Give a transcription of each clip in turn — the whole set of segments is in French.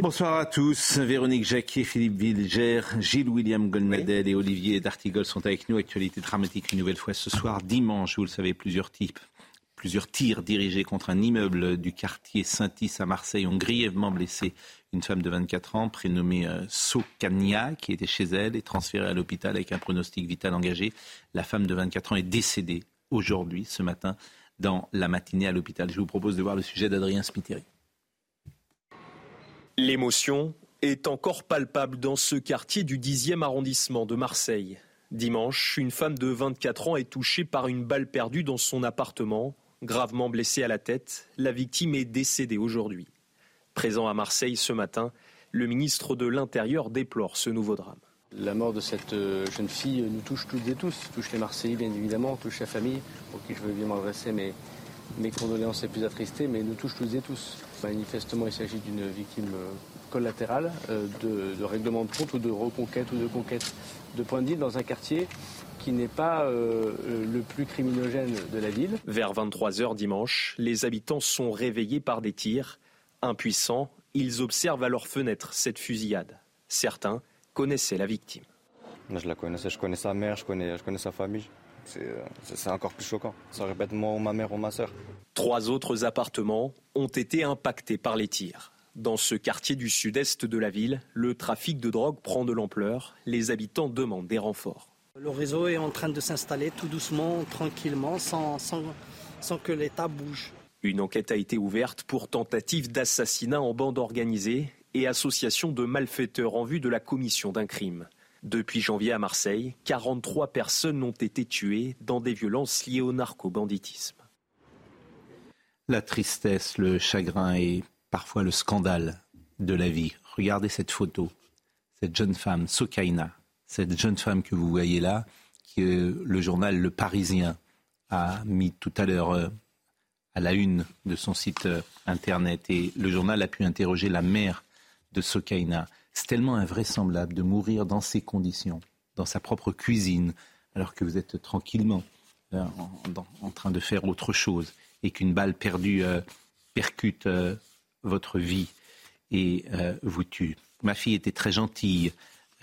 Bonsoir à tous. Véronique Jacquier, Philippe Vilger, Gilles William Golnadel et Olivier D'Artigol sont avec nous. Actualité dramatique une nouvelle fois ce soir, dimanche, vous le savez, plusieurs types Plusieurs tirs dirigés contre un immeuble du quartier Saint-Is à Marseille ont grièvement blessé une femme de 24 ans prénommée euh, Sokania qui était chez elle et transférée à l'hôpital avec un pronostic vital engagé. La femme de 24 ans est décédée aujourd'hui, ce matin, dans la matinée à l'hôpital. Je vous propose de voir le sujet d'Adrien Spiteri. L'émotion est encore palpable dans ce quartier du 10e arrondissement de Marseille. Dimanche, une femme de 24 ans est touchée par une balle perdue dans son appartement Gravement blessée à la tête, la victime est décédée aujourd'hui. Présent à Marseille ce matin, le ministre de l'Intérieur déplore ce nouveau drame. La mort de cette euh, jeune fille nous touche toutes et tous, touche les Marseillais bien évidemment, touche la famille, pour qui je veux bien m'adresser mes, mes condoléances les plus attristées, mais nous touche toutes et tous. Manifestement, il s'agit d'une victime euh, collatérale euh, de, règlement de compte ou de reconquête ou de conquête de points de dans un quartier qui n'est pas euh, euh, le plus criminogène de la ville. Vers 23h dimanche, les habitants sont réveillés par des tirs. Impuissants, ils observent à leurs fenêtres cette fusillade. Certains connaissaient la victime. je la connaissais, je connais sa mère, je connais, je connais sa famille. Euh, c'est encore plus choquant. Ça répète moi ou ma mère ou ma soeur. Trois autres appartements ont été impactés par les tirs. Dans ce quartier du sud-est de la ville, le trafic de drogue prend de l'ampleur. Les habitants demandent des renforts. Le réseau est en train de s'installer tout doucement, tranquillement, sans, sans, que l'État bouge. Une enquête a été ouverte pour tentative d'assassinat en bande organisée et association de malfaiteurs en vue de la commission d'un crime. Depuis janvier à Marseille, 43 personnes ont été tuées dans des violences liées au narco-banditisme. La tristesse, le chagrin et parfois le scandale de la vie. Regardez cette photo. Cette jeune femme, Sokaina, cette jeune femme que vous voyez là, que le journal Le Parisien a mis tout à l'heure euh, à la une de son site euh, internet. Et le journal a pu interroger la mère de Sokaina. C'est tellement invraisemblable de mourir dans ces conditions, dans sa propre cuisine, alors que vous êtes tranquillement euh, en, train de faire autre chose et qu'une balle perdue percute votre vie et vous tue. Ma fille était très gentille.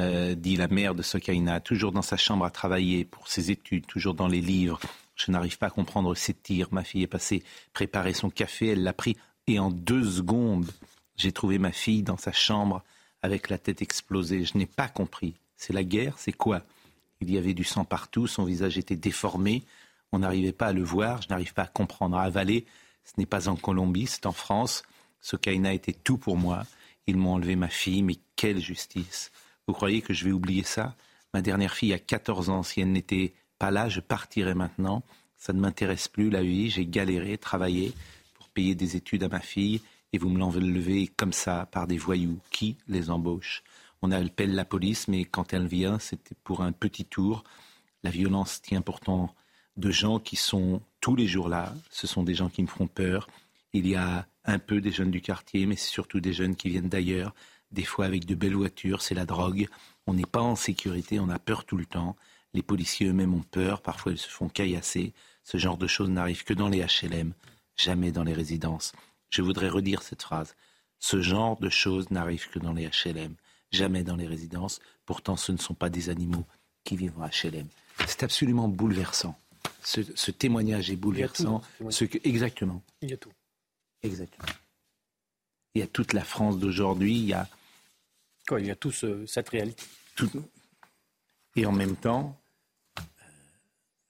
Euh, dit la mère de Sokaina, toujours dans sa chambre à travailler pour ses études, toujours dans les livres. Je n'arrive pas à comprendre ces tirs. Ma fille est passée préparer son café, elle l'a pris et en deux secondes, j'ai trouvé ma fille dans sa chambre avec la tête explosée. Je n'ai pas compris. C'est la guerre C'est quoi? Il y avait du sang partout, son visage était déformé, on n'arrivait pas à le voir, je n'arrive pas à comprendre, à avaler. Ce n'est pas en Colombie, c'est en France. Sokaina était tout pour moi. Ils m'ont enlevé ma fille, mais quelle justice vous croyez que je vais oublier ça? Ma dernière fille a 14 ans. Si elle n'était pas là, je partirais maintenant. Ça ne m'intéresse plus, la vie. J'ai galéré, travaillé pour payer des études à ma fille. Et vous me l'enlevez comme ça par des voyous. Qui les embauche On appelle la police, mais quand elle vient, c'était pour un petit tour. La violence tient pourtant de gens qui sont tous les jours là. Ce sont des gens qui me font peur. Il y a un peu des jeunes du quartier, mais c'est surtout des jeunes qui viennent d'ailleurs des fois avec de belles voitures, c'est la drogue. On n'est pas en sécurité, on a peur tout le temps. Les policiers eux-mêmes ont peur, parfois ils se font caillasser. Ce genre de choses n'arrive que dans les HLM, jamais dans les résidences. Je voudrais redire cette phrase. Ce genre de choses n'arrive que dans les HLM, jamais dans les résidences. Pourtant, ce ne sont pas des animaux qui vivent en HLM. C'est absolument bouleversant. Ce, témoignage est bouleversant. ce que, exactement. Il y a tout. Exactement. Il y a toute la France d'aujourd'hui. Il y a il y a tout cette réalité. Et en même temps, euh,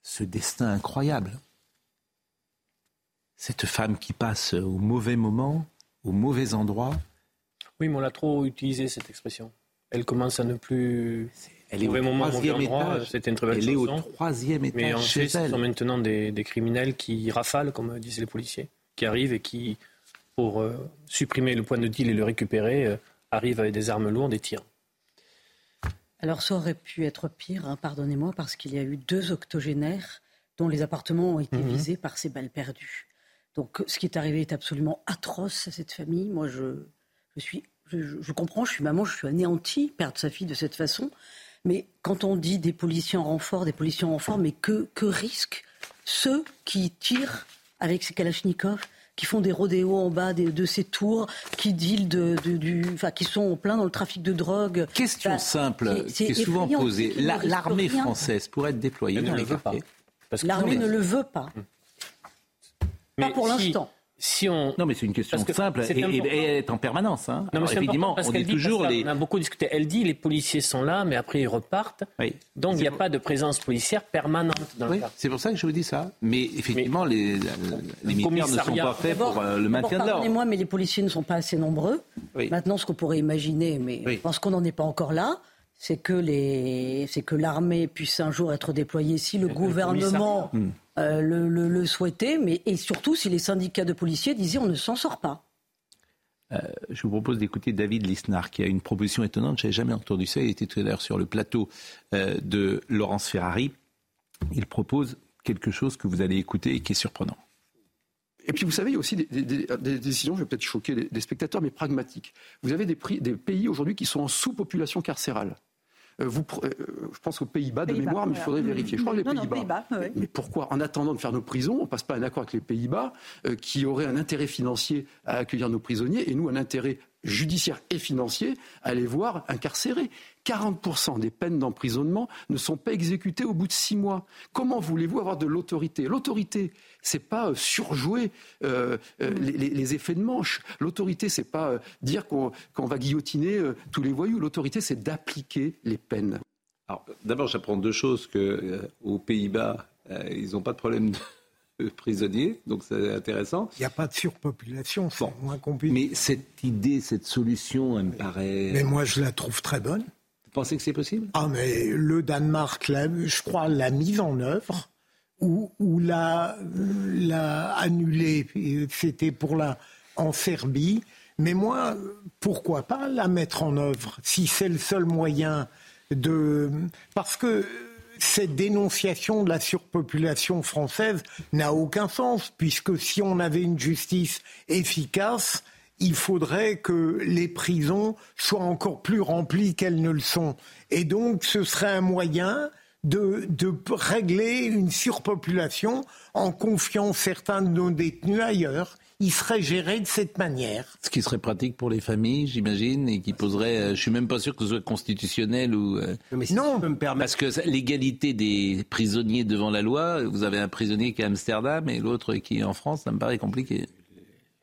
ce destin incroyable. Cette femme qui passe au mauvais moment, au mauvais endroit. Oui, mais on l'a trop utilisé cette expression. Elle commence à ne plus. Elle est au moment, troisième étage. C'était une très belle Elle est au troisième étage. Mais en fait, ce sont maintenant des, des, criminels qui rafalent, comme disaient les policiers. qui arrivent et qui, pour euh, supprimer le point de deal et le récupérer, euh, arrivent avec des armes lourdes et tirent. Alors ça aurait pu être pire, hein, pardonnez-moi, parce qu'il y a eu deux octogénaires dont les appartements ont été mhm. visés par ces balles perdues. Donc ce qui est arrivé est absolument atroce à cette famille. Moi, je, je suis, je, comprends, je suis maman, je suis anéantie, perdre sa fille de cette façon. Mais quand on dit des policiers en renfort, des policiers en renfort, mais que, que risquent ceux qui tirent avec ces kalachnikovs qui font des rodéos en bas de, ces tours, qui dealent de, du, enfin, qui sont plein dans le trafic de drogue. Question simple, qui est souvent posée. L'armée française pourrait être déployée dans les quartiers. L'armée ne le veut pas. Pas pour l'instant. Si on... Non, mais c'est une question simple et, elle est en permanence. Hein. Non, mais évidemment, on dit toujours les... On a beaucoup discuté. Elle dit les policiers sont là, mais après ils repartent. Donc il n'y a pas de présence policière permanente dans oui, C'est pour ça que je vous dis ça. Mais effectivement, les, les militaires ne sont pas faits pour euh, le maintien de l'ordre. moi mais les policiers ne sont pas assez nombreux. Maintenant, ce qu'on pourrait imaginer, mais je pense qu'on n'en est pas encore là, c'est que les, c'est que l'armée puisse un jour être déployée si le, gouvernement euh, le, le, souhaitait, mais et surtout si les syndicats de policiers disaient on ne s'en sort pas. Euh, je vous propose d'écouter David Lisnard qui a une proposition étonnante. Je n'avais jamais entendu ça. Il était tout à l'heure sur le plateau euh, de Laurence Ferrari. Il propose quelque chose que vous allez écouter et qui est surprenant. Et puis vous savez, il y a aussi des, décisions, je vais peut-être choquer les, spectateurs, mais pragmatiques. Vous avez des, des pays aujourd'hui qui sont en sous-population carcérale. Euh, vous, euh, je pense aux Pays-Bas de mémoire, mais il faudrait vérifier. Je crois que les Pays-Bas. Mais pourquoi, en attendant de faire nos prisons, on passe pas un accord avec les Pays-Bas euh, qui auraient un intérêt financier à accueillir nos prisonniers et nous un intérêt judiciaire et financier à les voir incarcérés. 40% des peines d'emprisonnement ne sont pas exécutées au bout de six mois. Comment voulez-vous avoir de l'autorité? L'autorité, c'est pas euh, surjouer euh, euh, les, effets de manche. L'autorité, c'est pas dire qu'on va guillotiner tous les voyous. L'autorité, c'est d'appliquer les peines. Alors, d'abord, j'apprends deux choses que aux Pays-Bas, ils n'ont pas de problème de prisonniers, donc c'est intéressant. Il n'y a pas de surpopulation, c'est moins compliqué. Mais cette idée, cette solution, elle me paraît. Mais moi, je la trouve très bonne. Vous pensez que c'est possible? Ah, mais le Danemark, je crois, l'a mise en œuvre ou, l'a, l'a annulée. C'était pour la en Serbie. Mais moi, pourquoi pas la mettre en œuvre si c'est le seul moyen de. Parce que cette dénonciation de la surpopulation française n'a aucun sens, puisque si on avait une justice efficace, il faudrait que les prisons soient encore plus remplies qu'elles ne le sont. Et donc, ce serait un moyen de, régler une surpopulation en confiant certains de nos détenus ailleurs il serait géré de cette manière. Ce qui serait pratique pour les familles, j'imagine, et qui poserait. Euh, je suis même pas sûr que ce soit constitutionnel ou. Euh, non, parce que l'égalité des prisonniers devant la loi, vous avez un prisonnier qui est à Amsterdam et l'autre qui est en France, ça me paraît compliqué.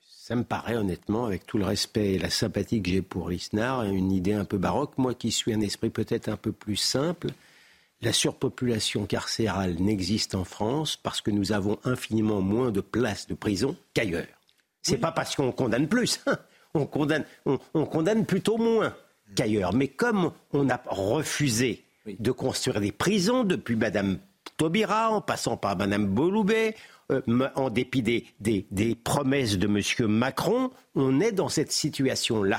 Ça me paraît honnêtement, avec tout le respect et la sympathie que j'ai pour Lisnard, une idée un peu baroque. Moi qui suis un esprit peut-être un peu plus simple, la surpopulation carcérale n'existe en France parce que nous avons infiniment moins de places de prison qu'ailleurs. C'est pas parce qu'on condamne plus. Hein. On condamne, on, condamne plutôt moins qu'ailleurs. Mais comme on a refusé de construire des prisons depuis Madame Taubira, en passant par Madame Boloubet, euh, en dépit des, des, promesses de Monsieur Macron, on est dans cette situation-là.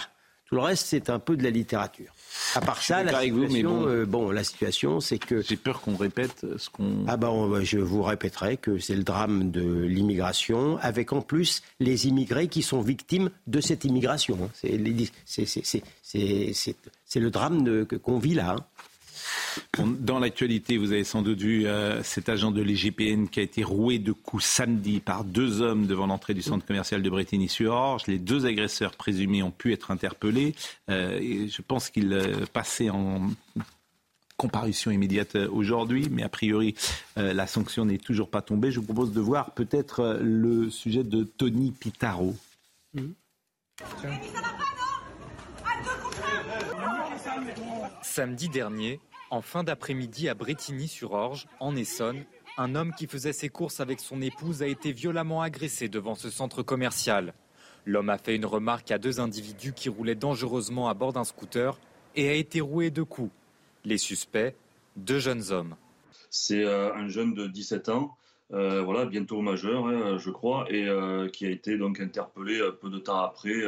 Tout le reste, c'est un peu de la littérature. À part ça, la situation, euh, bon. la situation, c'est que j'ai peur qu'on répète ce qu'on. Ah ben, je vous répéterai que c'est le drame de l'immigration, avec en plus les immigrés qui sont victimes de cette immigration. Hein. C'est le drame qu'on vit là. Hein. Dans l'actualité, vous avez sans doute vu euh, cet agent de l'IGPN qui a été roué de coups samedi par deux hommes devant l'entrée du centre commercial de Bretigny-sur-Orge. Les deux agresseurs présumés ont pu être interpellés. Euh, je pense qu'ils euh, passaient en comparution immédiate aujourd'hui, mais a priori, la sanction n'est toujours pas tombée. Je vous propose de voir peut-être le sujet de Tony Pitaro. Samedi dernier, en fin d'après-midi à Bretigny-sur-Orge, en Essonne, un homme qui faisait ses courses avec son épouse a été violemment agressé devant ce centre commercial. L'homme a fait une remarque à deux individus qui roulaient dangereusement à bord d'un scooter et a été roué de coups. Les suspects, deux jeunes hommes. C'est euh, un jeune de 17 ans euh, voilà, bientôt majeur, hein, je crois, et euh, qui a été donc interpellé peu de temps après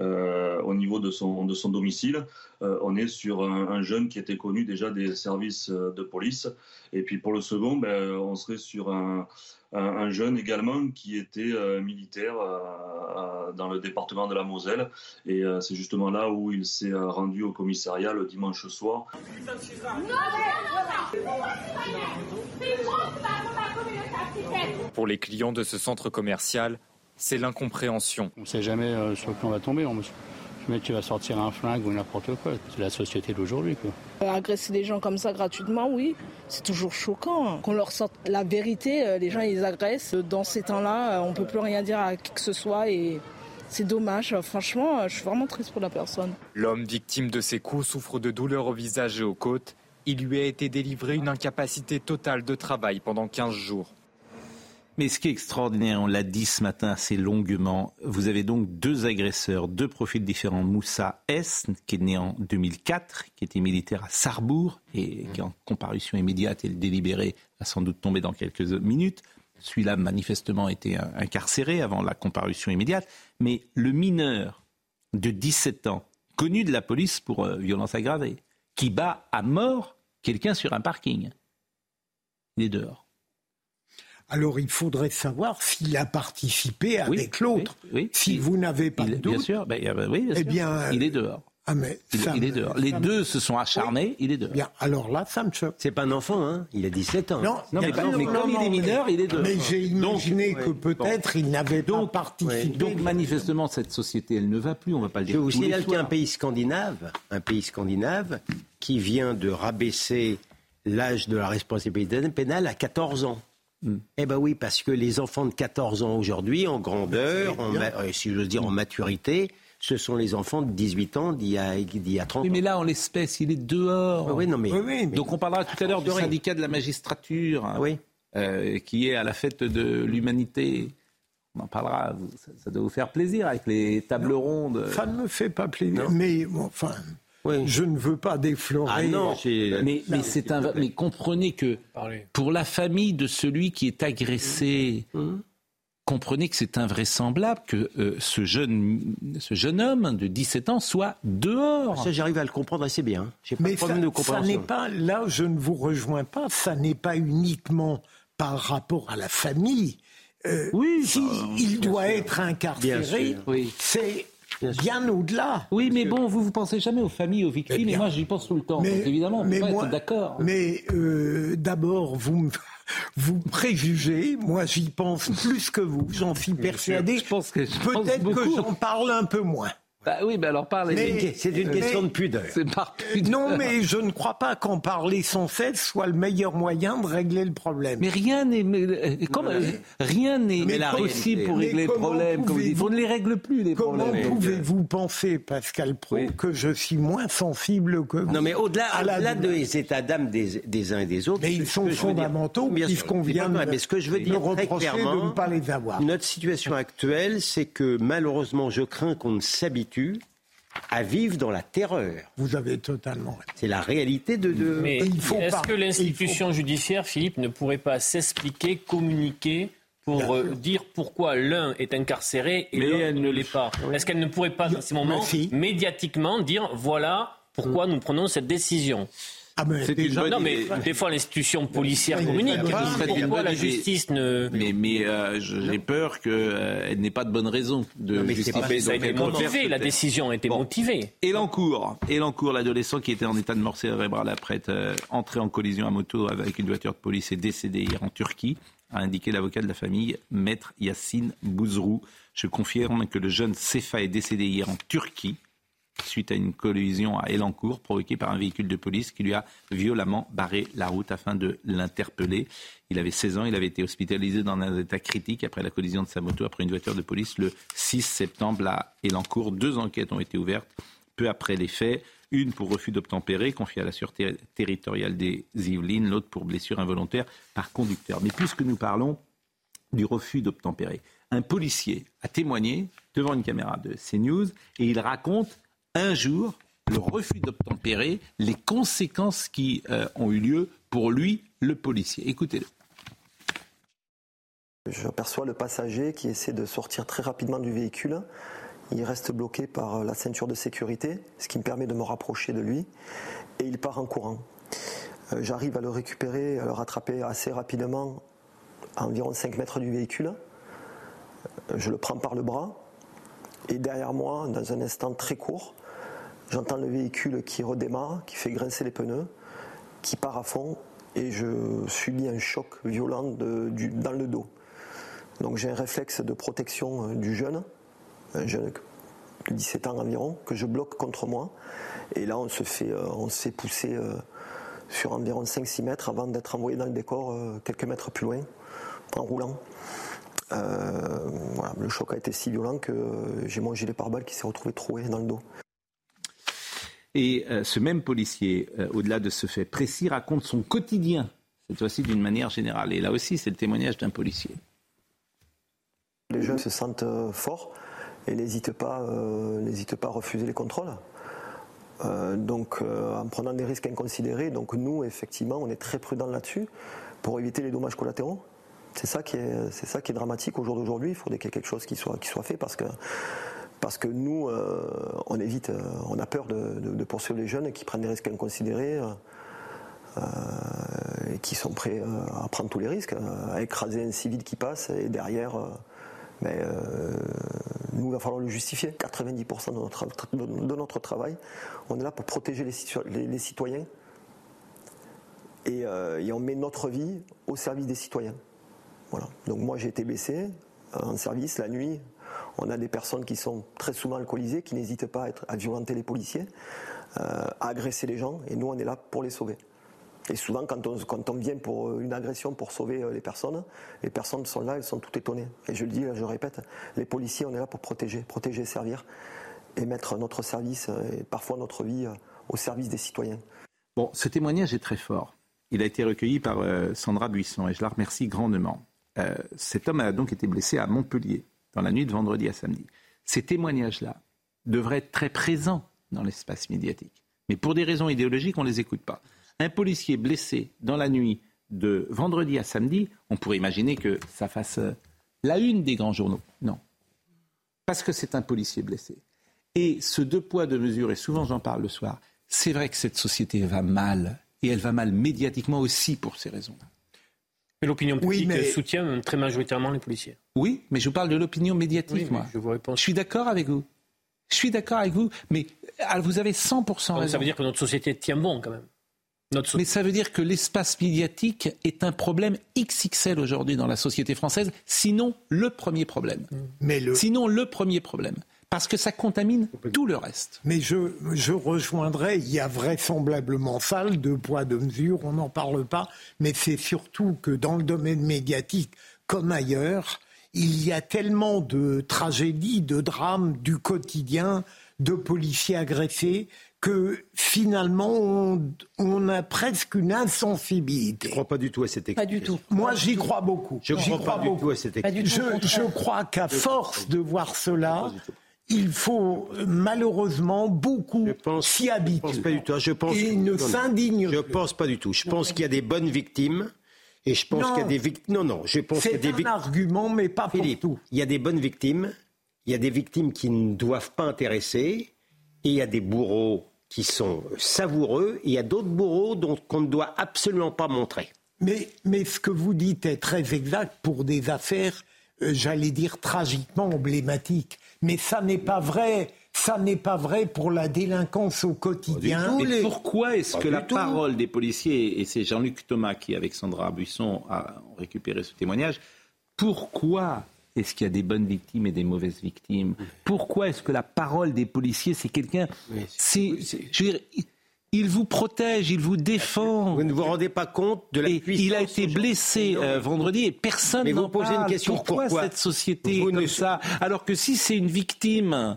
euh, au niveau de son, de son domicile. on est sur un, jeune qui était connu déjà des services de police. Et puis pour le second, ben, on serait sur un, un, jeune également qui était militaire dans le département de la Moselle. Et c'est justement là où il s'est rendu au commissariat le dimanche soir. Pour les clients de ce centre commercial, c'est l'incompréhension. On ne sait jamais euh, sur qui on va tomber. On... Le mec qui va sortir un flingue ou n'importe quoi. C'est la société d'aujourd'hui. Euh, agresser des gens comme ça gratuitement, oui, c'est toujours choquant. Hein. Qu'on leur sorte la vérité, euh, les gens ils agressent. Dans ces temps-là, on ne peut plus rien dire à qui que ce soit et c'est dommage. Franchement, je suis vraiment triste pour la personne. L'homme victime de ces coups souffre de douleurs au visage et aux côtes. Il lui a été délivré une incapacité totale de travail pendant 15 jours. Mais ce qui est extraordinaire, on l'a dit ce matin assez longuement, vous avez donc deux agresseurs, deux profils différents. Moussa S, qui est né en 2004, qui était militaire à Sarrebourg et qui est en comparution immédiate et le délibéré va sans doute tomber dans quelques minutes. Celui-là, manifestement, était incarcéré avant la comparution immédiate. Mais le mineur de 17 ans, connu de la police pour euh, violence aggravée, qui bat à mort quelqu'un sur un parking, il est dehors. Alors il faudrait savoir s'il a participé avec l'autre. si vous n'avez pas de doute, bien sûr, ben, oui, eh bien, il est dehors. Ah mais il, est dehors. Les deux se sont acharnés, il est dehors. Bien, alors là, ça me choque. C'est pas un enfant, hein Il a 17 ans. Non, mais, comme il est mineur, il est dehors. Mais j'ai imaginé que peut-être il n'avait pas participé. Donc manifestement, cette société, elle ne va plus, on ne va pas le dire. Je vous signale qu'il y a un pays scandinave, un pays scandinave, qui vient de rabaisser l'âge de la responsabilité pénale à 14 ans. Eh bien oui, parce que les enfants de 14 ans aujourd'hui, en grandeur, en, euh, si j'ose dire en maturité, ce sont les enfants de 18 ans d'il y a, y a 30 oui, mais là, en l'espèce, il est dehors. oui, non, mais... Donc on parlera tout à l'heure du syndicat de la magistrature, hein, oui. Euh, qui est à la fête de l'humanité. On en parlera, ça, doit vous faire plaisir avec les tables rondes. Ça ne me fait pas plaisir, mais enfin... Je ne veux pas déflorer. Ah non, mais, c'est un, mais comprenez que pour la famille de celui qui est agressé, hum. comprenez que c'est invraisemblable que euh, ce, jeune, ce jeune homme de 17 ans soit dehors. Ça, j'arrive à le comprendre assez bien. mais ça, ça n'est pas, là, je ne vous rejoins pas, ça n'est pas uniquement par rapport à la famille. Euh, oui, si bah, il doit être incarcéré, c'est bien au-delà. Oui, mais bon, vous vous pensez jamais aux familles, aux victimes, et moi j'y pense tout le temps. Mais, évidemment, mais moi, d'accord. Mais euh, d'abord, vous vous préjugez, moi j'y pense plus que vous, j'en suis persuadé. Je pense que peut-être que j'en parle un peu moins. Bah oui, mais alors parlez. C'est une question de pudeur. Non, mais je ne crois pas qu'en parler sans cesse soit le meilleur moyen de régler le problème. Mais rien n'est, euh, euh, rien n'est possible pour régler le problème. Comme vous, on ne les règle plus les comment problèmes. Comment pouvez-vous penser, Pascal Pro, que je suis moins sensible que vous Non, mais au-delà, des états d'âme des, uns et des autres. Mais ils sont fondamentaux puisqu'on vient de, mais ce que je veux dire très clairement, de ne pas les avoir. Notre situation actuelle, c'est que malheureusement, je crains qu'on ne s'habitue à vivre dans la terreur. Vous avez totalement C'est la réalité de. Mais est-ce que l'institution judiciaire, Philippe, ne pourrait pas s'expliquer, communiquer pour euh, dire pourquoi l'un est incarcéré et l'autre ne l'est pas Est-ce qu'elle ne pourrait pas, dans ces moments, médiatiquement dire voilà pourquoi nous prenons cette décision? Ah mais non, mais des fois l'institution policière communique. Pourquoi la justice ne Mais, mais euh, j'ai peur qu'elle euh, n'ait pas de bonne raison de justifier. Ça a été motivé, la décision a été motivée. Et l'encours, et l'encours, l'adolescent qui était en état de mort cérébrale après être euh, entré en collision à moto avec une voiture de police et décédé hier en Turquie, a indiqué l'avocat de la famille, maître Yassine Bouzrou. Je confirme que le jeune Sefa est décédé hier en Turquie suite à une collision à Elancourt provoquée par un véhicule de police qui lui a violemment barré la route afin de l'interpeller. Il avait 16 ans, il avait été hospitalisé dans un état critique après la collision de sa moto après une voiture de police le 6 septembre à Elancourt. Deux enquêtes ont été ouvertes peu après les faits. Une pour refus d'obtempérer, confiée à la Sûreté territoriale des Yvelines, l'autre pour blessure involontaire par conducteur. Mais puisque nous parlons du refus d'obtempérer, un policier a témoigné devant une caméra de CNews et il raconte un jour le refus d'obtempérer, les conséquences qui euh, ont eu lieu pour lui, le policier. Écoutez-le. J'aperçois le passager qui essaie de sortir très rapidement du véhicule. Il reste bloqué par la ceinture de sécurité, ce qui me permet de me rapprocher de lui, et il part en courant. Euh, j'arrive à le récupérer, à le rattraper assez rapidement, à environ 5 mètres du véhicule. Euh, je le prends par le bras, et derrière moi, dans un instant très court, j'entends le véhicule qui redémarre, qui fait grincer les pneus, qui part à fond, et je subis un choc violent dans le dos. Donc j'ai un réflexe de protection euh, du jeune, un jeune de 17 ans environ, que je bloque contre moi. Et là, on se fait, euh, on s'est poussé euh, sur environ 5-6 mètres avant d'être envoyé dans le décor quelques mètres plus loin, en roulant. le choc a été si violent que j'ai mon gilet pare-balles qui s'est retrouvé troué dans le dos. Et ce même policier, au-delà de ce fait précis, raconte son quotidien, cette fois-ci d'une manière générale. Et là aussi, c'est le témoignage d'un policier. Les jeunes se sentent euh, forts et n'hésitent pas, euh, pas à refuser les contrôles. Euh, donc en prenant des risques inconsidérés, donc nous effectivement on est très prudents là-dessus pour éviter les dommages collatéraux. C'est ça qui est, ça qui est dramatique au jour d'aujourd'hui. Il faudrait qu'il y ait quelque chose qui soit, qui soit fait parce que, parce que nous on évite, on a peur de, poursuivre les jeunes qui prennent des risques inconsidérés. et qui sont prêts à prendre tous les risques, à écraser un civil qui passe et derrière mais euh, nous, il va falloir le justifier. 90% de notre, travail, on est là pour protéger les, citoyens euh, et, on met notre vie au service des citoyens. Voilà. Donc moi, j'ai été blessé euh, en service la nuit. On a des personnes qui sont très souvent alcoolisées, qui n'hésitent pas à, être, à violenter les policiers, à agresser les gens, et nous, on est là pour les sauver. Et souvent, quand on, vient pour euh, une agression pour sauver euh, les personnes, les personnes sont là, elles sont toutes étonnées. Et je le dis, je le répète, les policiers, on est là pour protéger, protéger servir, et mettre notre service euh, et parfois notre vie au service des citoyens. Bon, ce témoignage est très fort. Il a été recueilli par Sandra Buisson et je la remercie grandement. cet homme a donc été blessé à Montpellier dans la nuit de vendredi à samedi. Ces témoignages-là devraient être très présents dans l'espace médiatique. Mais pour des raisons idéologiques, on ne les écoute pas un policier blessé dans la nuit de vendredi à samedi, on pourrait imaginer que ça fasse euh, la une des grands journaux. Non. Parce que c'est un policier blessé. Et ce deux poids, deux mesures, et souvent j'en parle le soir, c'est vrai que cette société va mal. Et elle va mal médiatiquement aussi pour ces raisons-là. Mais l'opinion publique soutient très majoritairement les policiers. Oui, mais je vous parle de l'opinion médiatique, moi. Je, vous je suis d'accord avec vous. Je suis d'accord avec vous, mais ah, vous avez 100% raison. Ça veut dire que notre société tient bon quand même. Mais ça veut dire que l'espace médiatique est un problème XXL aujourd'hui dans la société française, sinon le premier problème. Mais le... Sinon le premier problème. Parce que ça contamine tout le reste. Mais je, je rejoindrai, il y a vraisemblablement ça, le deux poids, deux mesures, on n'en parle pas, mais c'est surtout que dans le domaine médiatique, comme ailleurs, il y a tellement de tragédies, de drames du quotidien, de policiers agressés, que finalement on, a presque une insensibilité. Je ne crois pas du tout à cette explication. Pas du tout. Moi j'y crois beaucoup. Je ne crois, pas du tout à cette explication. Je, crois qu'à force de voir cela, il faut malheureusement beaucoup s'y habituer. Je pense pas du tout. Je pense, et ne s'indigne. Je pense pas du tout. Je pense qu'il y a des bonnes victimes. Et je pense qu'il y a des victimes. Non, non, je pense qu'il y a des victimes. C'est un argument, mais pas pour tout. Il y a des bonnes victimes. Il y a des victimes qui ne doivent pas intéresser. Et il y a des bourreaux qui sont savoureux, et il y a d'autres bourreaux qu'on ne doit absolument pas montrer. Mais, mais ce que vous dites est très exact pour des affaires, j'allais dire, tragiquement emblématiques. Mais ça n'est pas vrai. Ça n'est pas vrai pour la délinquance au quotidien. Mais pourquoi est-ce que la parole des policiers, et c'est Jean-Luc Thomas qui, avec Sandra Buisson, a récupéré ce témoignage, pourquoi est-ce qu'il y a des bonnes victimes et des mauvaises victimes? Pourquoi est-ce que la parole des policiers, c'est quelqu'un... C'est, je veux dire, il vous protège, il vous défend. Vous ne vous rendez pas compte de la puissance. Il a été blessé euh, vendredi et personne n'en parle. une question. Pourquoi, cette société est comme ça Alors que si c'est une victime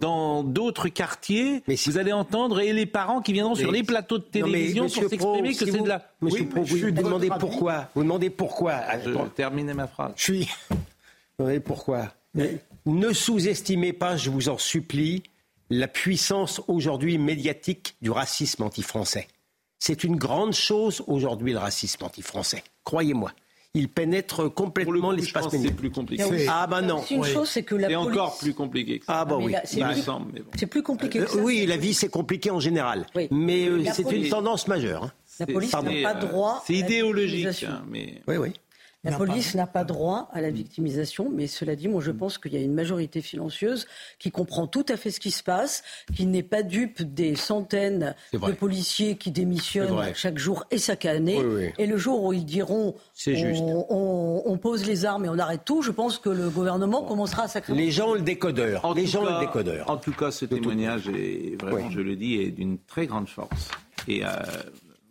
dans d'autres quartiers, vous allez entendre et les parents qui viendront sur les plateaux de télévision pour s'exprimer que c'est de la. Monsieur Pro, vous, demandez pourquoi. Vous demandez pourquoi. Je vais terminer ma phrase. Je suis. Vous savez pourquoi Ne sous-estimez pas, je vous en supplie, la puissance aujourd'hui médiatique du racisme anti-français. C'est une grande chose aujourd'hui le racisme anti-français. Croyez-moi. il pénètre complètement l'espace C'est plus compliqué. Ah bah non. Une chose, c'est que la C'est police... encore plus compliqué. Que ça. Ah bah Mais oui. c'est Bah, plus- bon. C'est plus compliqué que ça. Euh, oui, la vie c'est compliqué en général, Oui. mais euh, c'est police- une tendance majeure. hein. La police Pardon. n'a pas euh, droit. C'est idéologique, hein, mais Oui, oui. La police n'a pas droit à la victimisation, mais cela dit, moi je pense qu'il y a une majorité silencieuse qui comprend tout à fait ce qui se passe, qui n'est pas dupe des centaines de policiers qui démissionnent chaque jour et chaque année. Oui, oui. Et le jour où ils diront juste. on, on- on pose les armes et on arrête tout, je pense que le gouvernement commencera à sacrément. Les gens ont le décodeur. En les tout gens cas- le décodeur. En tout cas, ce témoignage est vraiment, Oui. je le dis, est d'une très grande force. Et euh,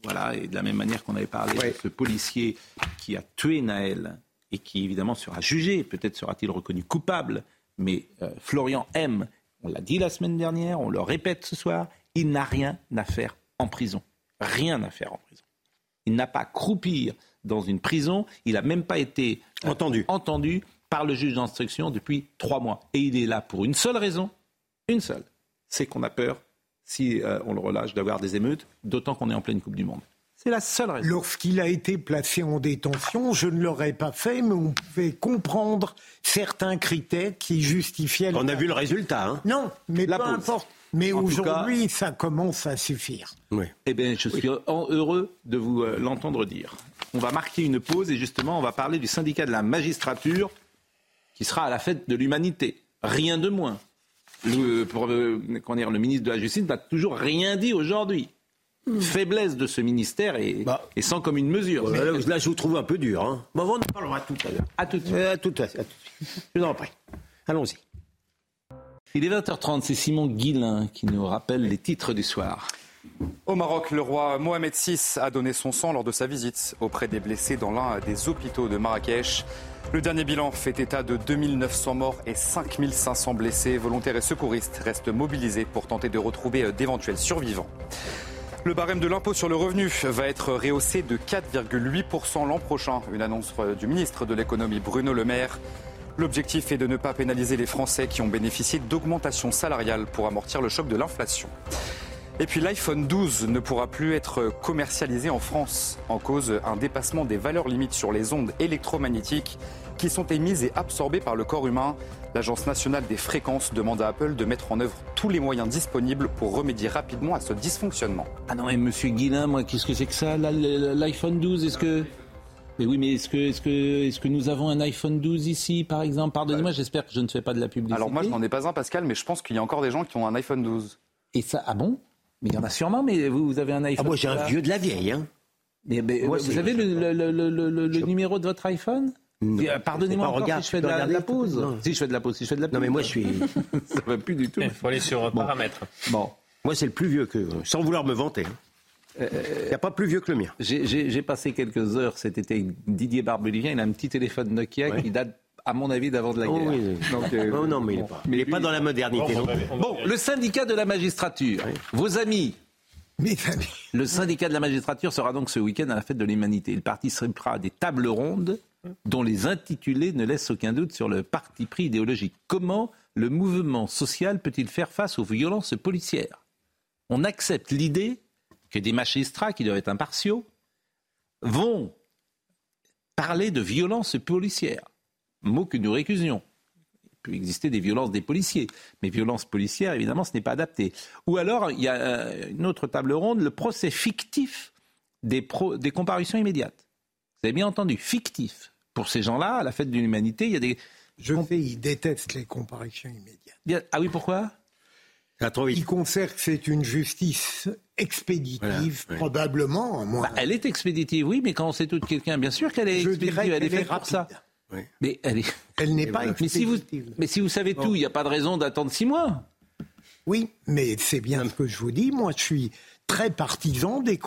voilà, et de la même manière qu'on avait parlé de ce policier qui a tué Naël et qui évidemment sera jugé, peut-être sera-t-il reconnu coupable, mais euh, Florian M, on l'a dit la semaine dernière, on le répète ce soir, il n'a rien à faire en prison. Rien à faire en prison. Il n'a pas à croupir dans une prison, il n'a même pas été euh, Entendu. entendu par le juge d'instruction depuis trois mois. Et il est là pour une seule raison, une seule, c'est qu'on a peur, si euh, on le relâche, d'avoir des émeutes, d'autant qu'on est en pleine Coupe du Monde. C'est la seule raison. Lorsqu'il a été placé en détention, je ne l'aurais pas fait, mais on pouvait comprendre certains critères qui justifiaient. On a vu le résultat. Hein. Non, mais La peu pause. importe. Mais aujourd'hui, ça commence à suffire. Oui. Eh bien, je suis heureux de vous euh, l'entendre dire. On va marquer une pause et justement, on va parler du syndicat de la magistrature qui sera à la fête de l'humanité. Rien de moins. Le, pour, euh, dire, le ministre de la Justice n'a toujours rien dit aujourd'hui. Faiblesse de ce ministère et, Bah. et sans commune mesure. Là, là, là, je vous trouve un peu dur. Hein. Bon, on en parlera tout à l'heure. À tout de suite. Euh, à tout à, à tout de suite. Je vous en prie. Allons-y. Il est 20h30, c'est Simon Guillain qui nous rappelle les titres du soir. Au Maroc, le roi Mohamed VI a donné son sang lors de sa visite auprès des blessés dans l'un des hôpitaux de Marrakech. Le dernier bilan fait état de 2900 morts et 5500 blessés. Volontaires et secouristes restent mobilisés pour tenter de retrouver euh, d'éventuels survivants. Le barème de l'impôt sur le revenu va être rehaussé de 4,8% l'an prochain, une annonce euh, du ministre de l'économie Bruno Le Maire. L'objectif est de ne pas pénaliser les Français qui ont bénéficié d'augmentations salariales pour amortir le choc de l'inflation. Et puis l'iPhone 12 ne pourra plus être commercialisé en France en cause un dépassement des valeurs limites sur les ondes électromagnétiques qui sont émises et absorbées par le corps humain. L'Agence nationale des fréquences demande à Apple de mettre en œuvre tous les moyens disponibles pour remédier rapidement à ce dysfonctionnement. Ah non, et monsieur Guillain, moi, qu'est-ce que c'est que ça, l'iPhone 12 Est-ce que. Mais oui, mais est-ce que, est-ce, que, est-ce que nous avons un iPhone 12 ici, par exemple? Pardonnez-moi, j'espère que je ne fais pas de la publicité. Alors moi je n'en ai pas un Pascal, mais je pense qu'il y a encore des gens qui ont un iPhone 12. Et ça, ah bon? Mais il y en a sûrement, mais vous, vous avez un iPhone Ah, moi, j'ai un vieux de la vieille. Hein. Mais, mais, Moi, vous avez le, le- le- le- le- le numéro de votre iPhone? Pardonnez-moi C'est pas- encore regarde, si je fais de la, pause. non. Si je fais de la pause, si je fais de la pause. Non, mais moi, je suis. ça va plus du tout. Il faut aller sur euh, paramètres. Bon. Moi, c'est le plus vieux que. Sans vouloir me vanter. hein. Il n'y a pas plus vieux que le mien. J'ai- passé quelques heures cet été avec Didier Barbelivien. Il a un petit téléphone Nokia Ouais. qui date, à mon avis, d'avant de la Oh, guerre. oui. Donc, euh, Oh, non, mais il n'est bon. pas, il pas dans la modernité. non. Bon, le syndicat de la magistrature, vos amis. Mes amis. Le syndicat de la magistrature sera donc ce week-end à la fête de l'humanité. Parti participera à des tables rondes dont les intitulés ne laissent aucun doute sur le parti pris idéologique. Comment le mouvement social peut-il faire face aux violences policières? On accepte l'idée que des magistrats qui doivent être impartiaux vont parler de violences policières, mot que nous récusions. Il peut exister des violences des policiers, mais violences policières, évidemment, ce n'est pas adapté. Ou alors, il y a euh, une autre table ronde, le procès fictif des, des comparutions immédiates. Vous avez bien entendu, fictif. Pour ces gens-là, à la fête de l'humanité, il y a des... Je sais, ils détestent les comparutions immédiates. Ah oui, pourquoi? Ils considèrent que c'est une justice expéditive, Voilà, probablement. Bah, Elle est expéditive, oui, mais quand on sait tout de quelqu'un, bien sûr qu'elle est Je expéditive, elle est faite pour ça. Mais elle est... Elle n'est pas mais si, vous, expéditive. mais si vous savez tout, il n'y a pas de raison d'attendre six mois. Oui, mais c'est bien ce que je vous dis. Moi, je suis très partisan des.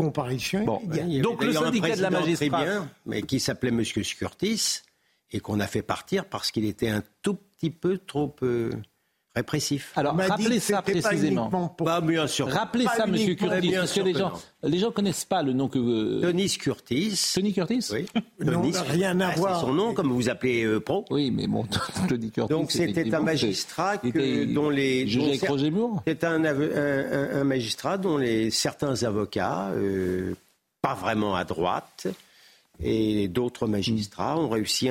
Il y avait d'ailleurs un président très bien, mais qui s'appelait Monsieur Curtis et qu'on a fait partir parce qu'il était un tout petit peu trop euh, répressif. Alors, rappelez ça précisément. Bah, bien sûr. Rappelez Pas ça, Monsieur Curtis, bien parce que sûr les gens, non. les gens connaissent pas le nom que vous... Denis Curtis. Tony Curtis Oui. Non, Denis rien à Ah, voir. C'est son nom, comme vous appelez euh, pro. Oui, mais bon, Tony Curtis. Donc c'était un magistrat c'est- que- était dont les. C'est un, un- un- un magistrat dont les certains avocats, euh, pas vraiment à droite, et d'autres magistrats ont réussi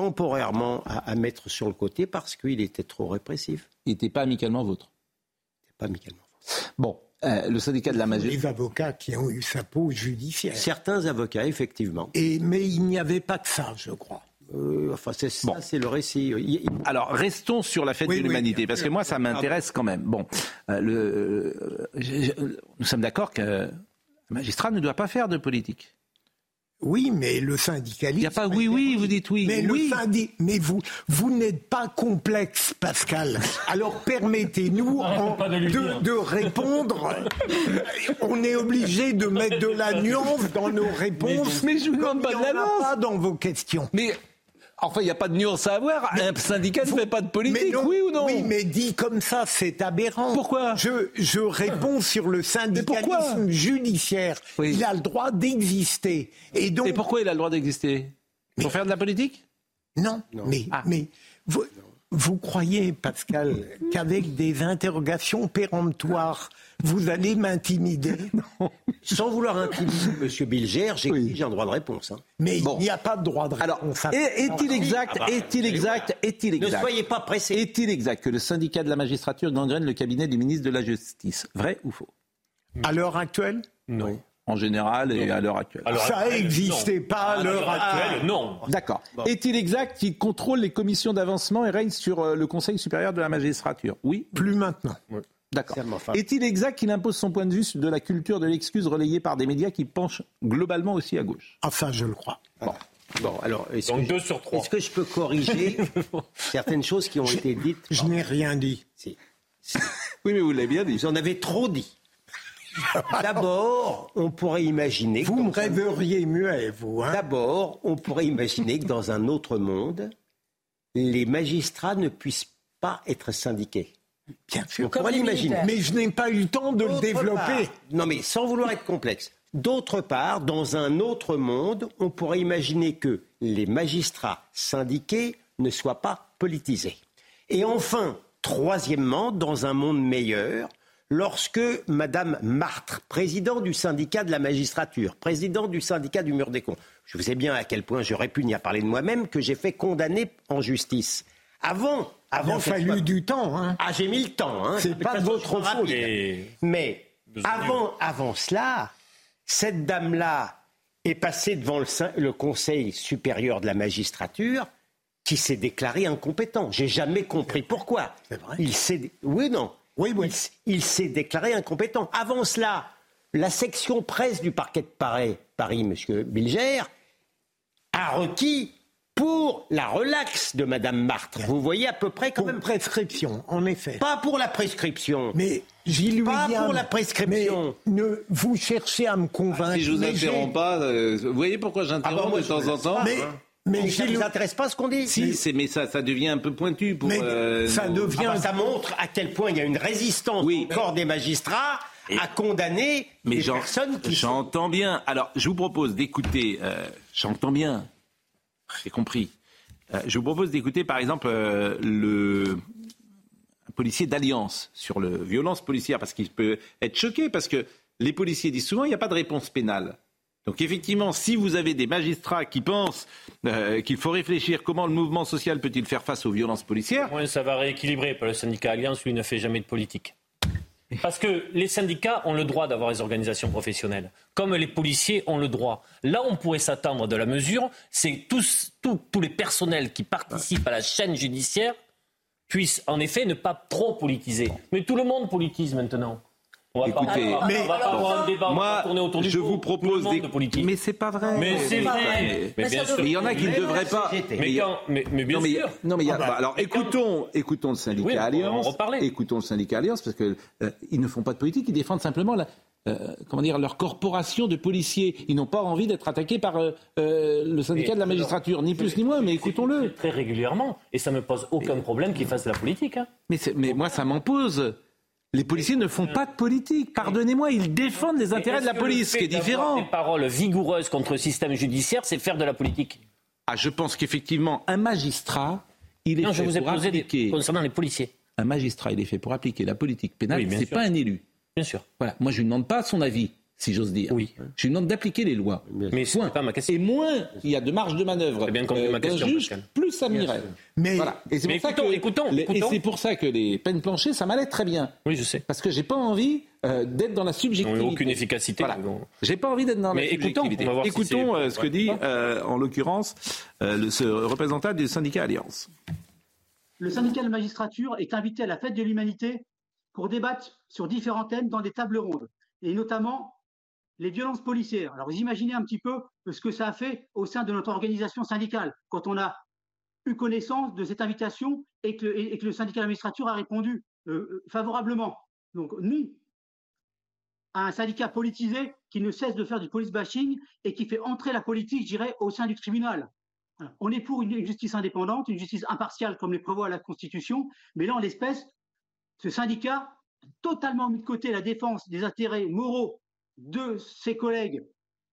temporairement à, mettre sur le côté parce qu'il était trop répressif. Il n'était pas amicalement vôtre. pas amicalement vôtre. Bon, euh, le syndicat de la magistrature. Les avocats qui ont eu sa peau judiciaire. Certains avocats, effectivement. Et, mais il n'y avait pas que ça, je crois. Euh, enfin, c'est ça, c'est le récit. Alors, restons sur la fête de l'humanité, parce que moi, ça m'intéresse quand même. Bon, euh, le, nous sommes d'accord que le magistrat ne doit pas faire de politique. Oui, mais le syndicalisme. Il n'y a pas oui, oui, vous dites oui. Mais, oui. Le mais vous, vous n'êtes pas complexe, Pascal. Alors permettez-nous de, de, répondre. On est obligé de mettre de la nuance dans nos réponses. Mais, je vous demande pas de la nuance. pas dans vos questions. Mais Enfin, il n'y a pas de nuance à avoir. un syndicat ne fait pas de politique, oui ou non Oui, mais dit comme ça, c'est aberrant. Pourquoi je, je réponds sur le syndicalisme judiciaire. Il a le droit d'exister. Et donc. Et pourquoi il a le droit d'exister? Pour faire de la politique? Non, mais, ah. mais vous, vous croyez, Pascal, qu'avec des interrogations péremptoires, vous allez m'intimider? Sans vouloir intimider M. Bilger, j'ai un droit de réponse. Hein. Mais il n'y a pas de droit de réponse. Alors, est-il exact, ah bah, est-il exact, est-il exact Ne soyez pas pressé. Est-il exact que le syndicat de la magistrature gangrène le cabinet du ministre de la Justice? Vrai ou faux? À l'heure actuelle? Non en général et à l'heure actuelle. ça n'existait pas à l'heure actuelle. non. D'accord. Est-il exact qu'il contrôle les commissions d'avancement et règne sur euh, le Conseil supérieur de la magistrature? Oui. Plus maintenant. D'accord. Est-il exact qu'il impose son point de vue de la culture de l'excuse relayée par des médias qui penchent globalement aussi à gauche? Enfin, je le crois. Bon. Bon, alors, est-ce Donc que, deux sur trois. Est-ce que je peux corriger certaines choses qui ont été dites Je n'ai rien dit. Si. Oui, mais vous l'avez bien dit. Vous en avez trop dit. D'abord, on pourrait imaginer. Vous me rêveriez muet, vous. Hein D'abord, on pourrait imaginer que dans un autre monde, les magistrats ne puissent pas être syndiqués. Bien sûr, on pourrait l'imaginer. Mais je n'ai pas eu le temps de le développer. non, mais sans vouloir être complexe. D'autre part, dans un autre monde, on pourrait imaginer que les magistrats syndiqués ne soient pas politisés. Et enfin, troisièmement, dans un monde meilleur, lorsque Madame Martre, président du syndicat de la magistrature, président du syndicat du mur des cons, je vous sais bien à quel point je répugne à parler de moi-même, que j'ai fait condamner en justice. Avant, avant. Il a fallu du temps, hein. Ah, j'ai mis le temps, hein. C'est pas de votre faute. Mais avant, avant cela, cette dame-là est passée devant le, le Conseil supérieur de la magistrature qui s'est déclaré incompétent. J'ai jamais compris pourquoi. C'est vrai. Il s'est, oui, non. Oui, oui. Il, s'est déclaré incompétent. Avant cela, la section presse du parquet de Paris, Paris M. Bilger, a requis pour la relaxe de Mme Martre. Vous voyez à peu près quand pour même. prescription, en effet. Pas pour la prescription. Mais j'y Pas pour la prescription. Mais ne, vous cherchez à me convaincre. si je vous interromps pas, euh, vous voyez pourquoi j'interromps ah bah de temps en temps mais, mais ça ne intéresse pas ce qu'on dit Si, mais ça, ça devient un peu pointu pour. Euh, ça devient. Ah bah, ça montre à quel point il y a une résistance oui. au corps des magistrats à condamner mais les personnes qui. J'entends bien. Alors, je vous propose d'écouter. Euh, j'entends bien. J'ai compris. Euh, je vous propose d'écouter, par exemple, le un policier d'Alliance sur le violence policière, parce qu'il peut être choqué, parce que les policiers disent souvent il n'y a pas de réponse pénale. Donc effectivement, si vous avez des magistrats qui pensent euh, qu'il faut réfléchir comment le mouvement social peut-il faire face aux violences policières... Ça va rééquilibrer. Le syndicat Alliance, lui, ne fait jamais de politique. Parce que les syndicats ont le droit d'avoir des organisations professionnelles, comme les policiers ont le droit. Là, on pourrait s'attendre de la mesure, c'est tous, tous les personnels qui participent à la chaîne judiciaire puissent en effet ne pas trop politiser. Mais tout le monde politise maintenant. On va Écoutez, pas, mais, avoir un débat, moi, tourner autour du je vous propose des politiques. Mais c'est pas vrai. Mais c'est vrai. Mais, bien sûr. il y en a qui ne devraient pas. Mais, quand, mais, bien non, sûr. Non, mais il y a, bah, alors écoutons, écoutons le syndicat oui, Alliance. Écoutons le syndicat Alliance parce que euh, ils ne font pas de politique, ils défendent simplement la, euh, comment dire, leur corporation de policiers. Ils n'ont pas envie d'être attaqués par euh, euh le syndicat de la magistrature, ni plus ni moins, mais écoutons-le. Très régulièrement. Et ça ne me pose aucun problème qu'ils fassent de la politique. Hein. Mais, mais moi, ça m'en pose. Les policiers ne font pas de politique. Pardonnez-moi, ils défendent les intérêts de la police, ce qui est différent. Des paroles vigoureuses contre le système judiciaire, c'est faire de la politique? Ah, je pense qu'effectivement, un magistrat, il est non, fait je vous ai pour posé appliquer. concernant les policiers. Un magistrat, il est fait pour appliquer la politique pénale. Oui, c'est pas un élu. Bien sûr. Voilà. Moi, je ne demande pas son avis. Si j'ose dire. Oui. Je lui demande d'appliquer les lois. Mais c'est pas ma question. Et moins il y a de marge de manœuvre bien euh, ma d'un question, juge, Pascal. plus ça m'irait. Mais, Voilà. Et c'est Mais pour, ça écoutons, que- écoutons, les- et écoutons. c'est pour ça que les peines planchées, ça m'allait très bien. Oui, je sais. Parce que j'ai pas envie euh, d'être dans la subjectivité. aucune efficacité. Voilà. J'ai pas envie d'être dans Mais la écoutons, subjectivité. on va si Écoutons euh, ce que dit, euh, en l'occurrence, euh, ce représentant du syndicat Alliance. Le syndicat de la magistrature est invité à la fête de l'humanité pour débattre sur différents thèmes dans des tables rondes, et notamment les violences policières. Alors vous imaginez un petit peu ce que ça a fait au sein de notre organisation syndicale quand on a eu connaissance de cette invitation et que, le syndicat de a répondu euh, favorablement. Donc nous, à un syndicat politisé qui ne cesse de faire du police bashing et qui fait entrer la politique, je dirais, au sein du tribunal. On est pour une justice indépendante, une justice impartiale comme les prévoit la Constitution, mais là, en l'espèce, ce syndicat totalement mis de côté la défense des intérêts moraux de ses collègues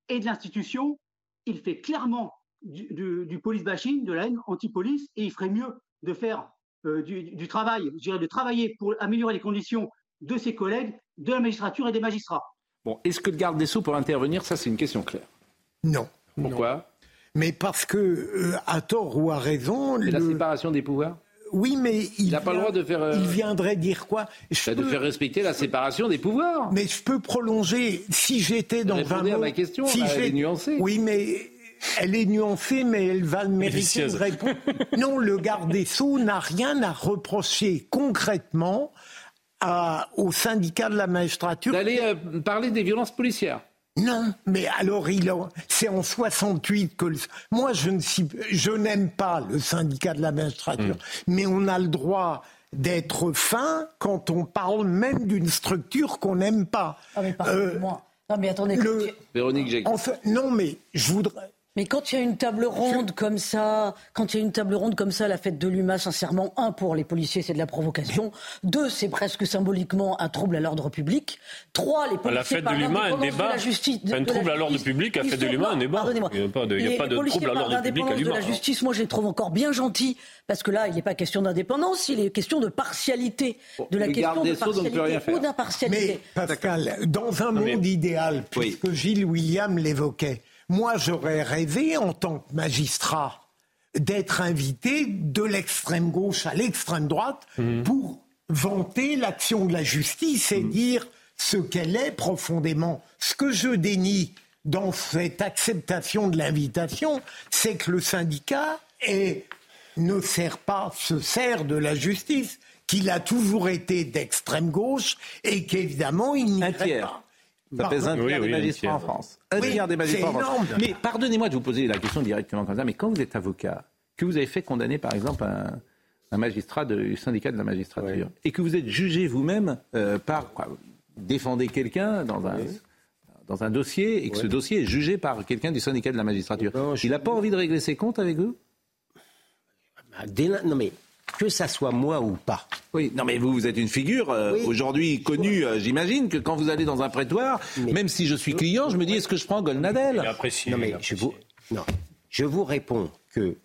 et de l'institution. Il fait clairement du, du- du police bashing, de la haine anti-police, et il ferait mieux de faire euh, du, du travail, je dirais, de travailler pour améliorer les conditions de ses collègues, de la magistrature et des magistrats. Bon, est-ce que le garde des Sceaux peut intervenir? Ça, c'est une question claire. Non. Pourquoi? Mais parce que, euh, à tort ou à raison. La séparation des pouvoirs? Oui, mais il n'a pas le droit de faire, euh, Il viendrait dire quoi Je Bah, De faire respecter la séparation des pouvoirs. Mais je peux prolonger. Si j'étais dans Répondez un à ma question, si là, elle j'ai- est nuancée. Oui, mais elle est nuancée, mais elle va mériter une réponse. non, le garde des Sceaux n'a rien à reprocher concrètement à- au syndicat de la magistrature. D'aller euh, parler des violences policières. Non, mais alors il c'est en 68 que le- moi je ne suis- je n'aime pas le syndicat de la magistrature, Hmm. mais on a le droit d'être fin quand on parle même d'une structure qu'on n'aime pas. Ah, mais pardonnez-moi. non, mais attendez. le- Véronique Jacques. Enfin, non, mais je voudrais. Mais quand il y a une table ronde comme ça, quand il y a une table ronde comme ça, la fête de l'UMA, sincèrement, un, pour les policiers, c'est de la provocation. Deux, c'est presque symboliquement un trouble à l'ordre public. Trois, les policiers la fête de parlent l'humain, un d'indépendance débat. de la justice. de- Un de trouble à l'ordre public, la fête de l'humain, un débat. Pardonnez-moi. Il n'y a pas de, a Les- pas de policiers trouble à parlent l'ordre public à la justice, moi je les trouve encore bien gentils, parce que là, il n'est pas question d'indépendance, il est question de partialité. De la le question de partialité ou d'impartialité. Mais Pascal, dans un Non, monde idéal, puisque Gilles William l'évoquait, moi j'aurais rêvé en tant que magistrat d'être invité de l'extrême gauche à l'extrême droite Mhm. pour vanter l'action de la justice et dire ce qu'elle est profondément. Ce que je dénie dans cette acceptation de l'invitation, c'est que le syndicat est- ne sert pas, se sert de la justice, qu'il a toujours été d'extrême gauche et qu'évidemment il n'y Un tiers. Ça pèse un Pardon tiers Oui, des oui, magistrats tiers. en France. Un Oui, tiers des magistrats en c'est France. énorme. Mais pardonnez-moi de vous poser la question directement comme ça, mais quand vous êtes avocat, que vous avez fait condamner par exemple un, un magistrat du syndicat de la magistrature, et que vous êtes jugé vous-même euh, par quoi, vous défendez quelqu'un dans un, dans un dossier, et que ce dossier est jugé par quelqu'un du syndicat de la magistrature, il n'a pas envie de régler ses comptes avec vous? Non mais que ça soit moi ou pas. Oui, non mais vous, vous êtes une figure euh, Oui. aujourd'hui connue, euh, j'imagine, que quand vous allez dans un prétoire, même si je suis client, je me dis est-ce que je prends Golnadel Apprécié. Non mais je vous, non, je vous réponds que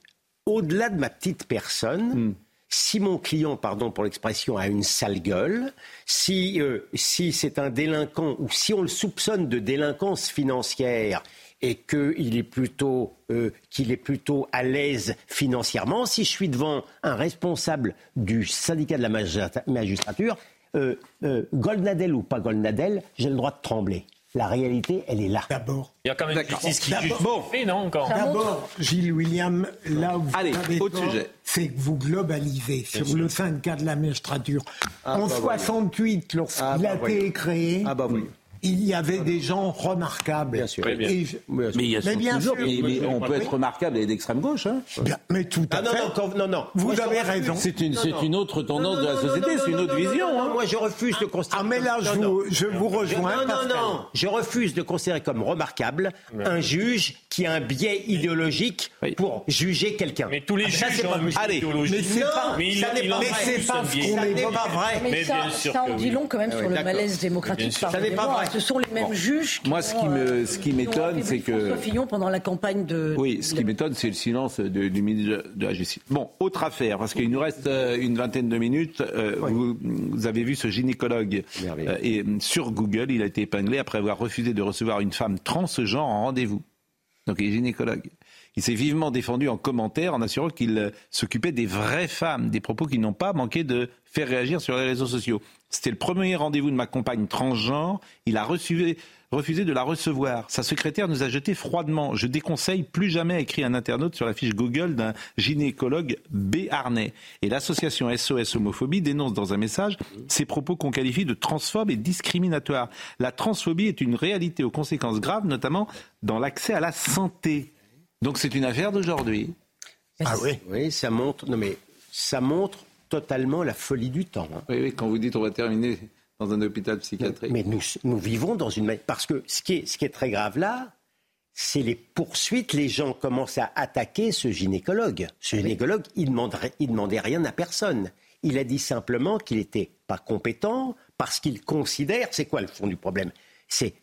au-delà de ma petite personne, si mon client, pardon pour l'expression, a une sale gueule, si, euh, si c'est un délinquant ou si on le soupçonne de délinquance financière et qu'il est plutôt euh, qu'il est plutôt à l'aise financièrement, si je suis devant un responsable du syndicat de la magistrat- magistrature, euh, euh, Goldnadel ou pas Goldnadel, j'ai le droit de trembler. La réalité, elle est là. D'abord. Il y a quand même une D'accord. justice qui juge. Bon. Mais non, encore. D'abord, Gilles William, là où vous Allez, avez autre tort, sujet. c'est que vous globalisez sur le syndicat de la magistrature. Ah, en bah, 68, lorsqu'il Ah, bah, a été créé, Ah bah oui. Il y avait des gens remarquables. Bien sûr. Oui, bien. Et je- Bien sûr. Mais il y a Mais bien toujours, sûr. mais- mais on peut être remarquable et d'extrême gauche. Hein. Bien, mais tout à Ah non, fait. non, quand- non, non. Vous Moi, avez raison. C'est une, autre tendance de la société, c'est une autre non, vision. non, non, hein. Moi, je refuse de considérer. Ah, mais là, je, Non, vous, non. je vous rejoins. Non, non, non. Je refuse de considérer comme remarquable un juge qui a un biais idéologique pour juger quelqu'un. Mais tous les Ah, juges ont un. Allez, idéologie. mais c'est pas- mais n'est pas vrai. a c'est plus pas un ce biais. qu'on Ça est n'est pas vrai. Mais, ça, en dit long quand même Ah sur le malaise démocratique. Ça n'est pas vrai. Ce sont les mêmes juges. Qui Moi, ce qui me, ce qui m'étonne, c'est que François Fillon pendant la campagne de. Oui, ce qui m'étonne, c'est le silence de- du ministre de la Justice. Bon, autre affaire, parce qu'il nous reste euh, une vingtaine de minutes. Euh, vous, vous avez vu ce gynécologue euh, et sur Google, il a été épinglé après avoir refusé de recevoir une femme transgenre en rendez-vous. Donc, il est gynécologue. Il s'est vivement défendu en commentaire en assurant qu'il euh, s'occupait des vraies femmes, des propos qui n'ont pas manqué de faire réagir sur les réseaux sociaux. C'était le premier rendez-vous de ma compagne transgenre. Il a refusé, refusé de la recevoir. Sa secrétaire nous a jeté froidement. Je déconseille plus jamais, écrit un internaute sur la fiche Google d'un gynécologue béarnais. Et l'association SOS Homophobie dénonce dans un message ces propos qu'on qualifie de transphobes et discriminatoires. La transphobie est une réalité aux conséquences graves, notamment dans l'accès à la santé. Donc c'est une affaire d'aujourd'hui. Ah oui Oui, ça montre. Non mais ça montre totalement la folie du temps. hein. Oui, oui, quand vous dites on va terminer dans un hôpital psychiatrique. Mais nous, nous vivons dans une... Parce que ce qui est, ce qui est très grave là, c'est les poursuites. Les gens commencent à attaquer ce gynécologue. Ce gynécologue, il demanderait, il demandait rien à personne. Il a dit simplement qu'il n'était pas compétent parce qu'il considère... C'est quoi le fond du problème? C'est,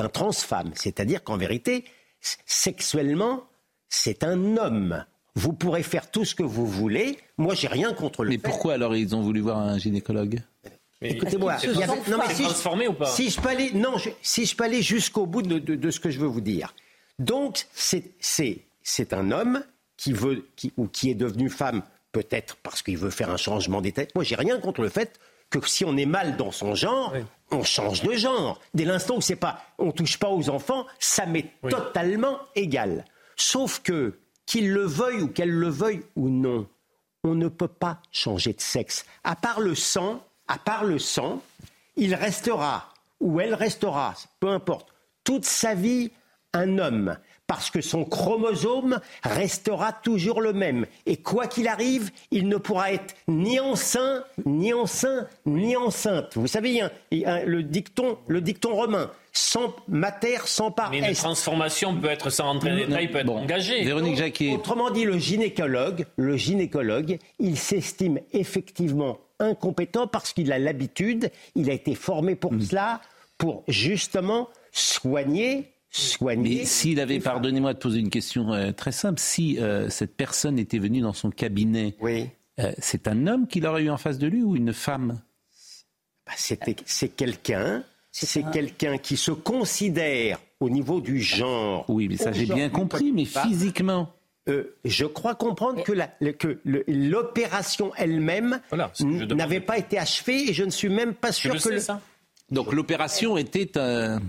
un transfemme. C'est-à-dire qu'en vérité, sexuellement, c'est un homme. Vous pourrez faire tout ce que vous voulez. Moi, j'ai rien contre le Mais fait. pourquoi alors ils ont voulu voir un gynécologue Écoutez-moi, si ou pas Si je peux aller, non, je- si je peux aller jusqu'au bout de, de- de ce que je veux vous dire. Donc, c'est c'est c'est un homme qui veut qui, ou qui est devenu femme, peut-être parce qu'il veut faire un changement d'état. Moi, j'ai rien contre le fait que si on est mal dans son genre, on change de genre. Dès l'instant où c'est pas, on touche pas aux enfants, ça m'est totalement égal. Sauf que qu'il le veuille ou qu'elle le veuille ou non, on ne peut pas changer de sexe. À part le sang, à part le sang, il restera ou elle restera, peu importe, toute sa vie un homme. Parce que son chromosome restera toujours le même. Et quoi qu'il arrive, il ne pourra être ni enceint, ni enceint, ni enceinte. Vous savez, le dicton, le dicton romain, sans mater, sans par Mais une est. transformation peut être sans rentrer dans les détails, peut être engagée. Véronique Jacquier. Autrement dit, le gynécologue, le gynécologue, il s'estime effectivement incompétent parce qu'il a l'habitude, il a été formé pour cela, pour justement soigner, soigner. Mais s'il avait, pardonnez-moi de poser une question euh, très simple, si euh, cette personne était venue dans son cabinet, euh, c'est un homme qu'il aurait eu en face de lui ou une femme? Bah, c'est quelqu'un, c'est quelqu'un qui se considère au niveau du genre. Oui, mais ça j'ai bien compris, mais physiquement. Euh, je crois comprendre que la- le- que le- l'opération elle-même n'avait pas été achevée et je ne suis même pas sûr que le- Donc l'opération était un...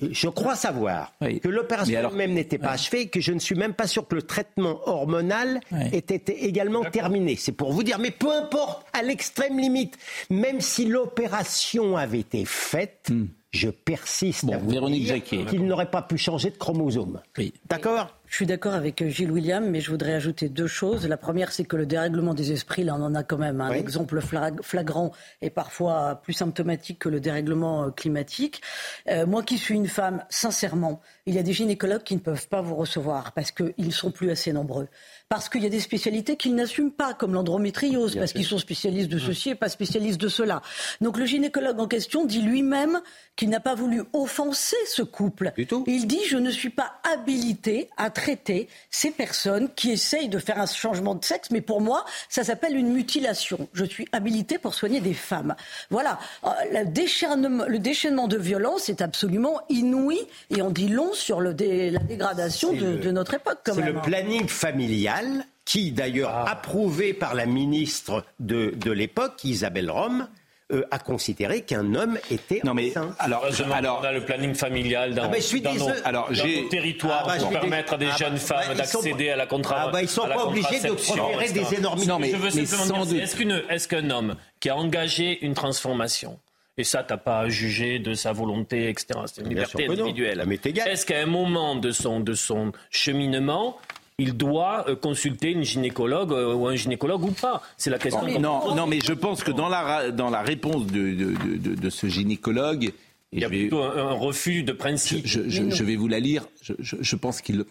Je crois savoir que l'opération alors- elle-même n'était pas achevée et que je ne suis même pas sûr que le traitement hormonal était également terminé. C'est pour vous dire, mais peu importe, à l'extrême limite, même si l'opération avait été faite, je persiste à vous Hmm. Véronique dire Jacquier. qu'il n'aurait pas pu changer de chromosome. D'accord Je suis d'accord avec euh, Gilles William, mais je voudrais ajouter deux choses. La première, c'est que le dérèglement des esprits, là, on en a quand même un exemple flag- flagrant et parfois plus symptomatique que le dérèglement euh, climatique. Euh, moi qui suis une femme, sincèrement, il y a des gynécologues qui ne peuvent pas vous recevoir parce qu'ils ne sont plus assez nombreux. Parce qu'il y a des spécialités qu'ils n'assument pas, comme l'endométriose, parce qu'ils sont spécialistes de ceci et pas spécialistes de cela. Donc le gynécologue en question dit lui-même qu'il n'a pas voulu offenser ce couple. Il dit je ne suis pas habilité à traiter ces personnes qui essayent de faire un changement de sexe, mais pour moi, ça s'appelle une mutilation. Je suis habilité pour soigner des femmes. Voilà. Euh, Le déchaînement, le déchaînement de violence est absolument inouï et on dit long sur le dé- la dégradation de, le- de notre époque. C'est le planning familial qui, d'ailleurs, approuvé par la ministre de, de l'époque, Isabelle Rome, euh, a considéré qu'un homme était non, mais, alors, Heureusement qu'on a le planning familial dans, Ah, ben, je suis dans nos. Alors, dans nos territoires Ah, bah, pour permettre à des ah, jeunes bah, femmes bah, ils sont d'accéder à la contraception. Ah, bah, ils sont pas obligés de proférer des énormités. Non, mais- je veux mais simplement sans dire, est-ce, qu'une- est-ce qu'un homme qui a engagé une transformation, et ça, t'as pas à juger de sa volonté, etc. C'est une Bien liberté individuelle. Est-ce qu'à un moment de son, de son cheminement, il doit euh, consulter une gynécologue euh, ou un gynécologue ou pas C'est la question. non, non, mais je pense que dans la, dans la réponse de, de, de- ce gynécologue, il y a plutôt un, un refus de principe. Je, je- je vais vous la lire. Je, je- je pense qu'il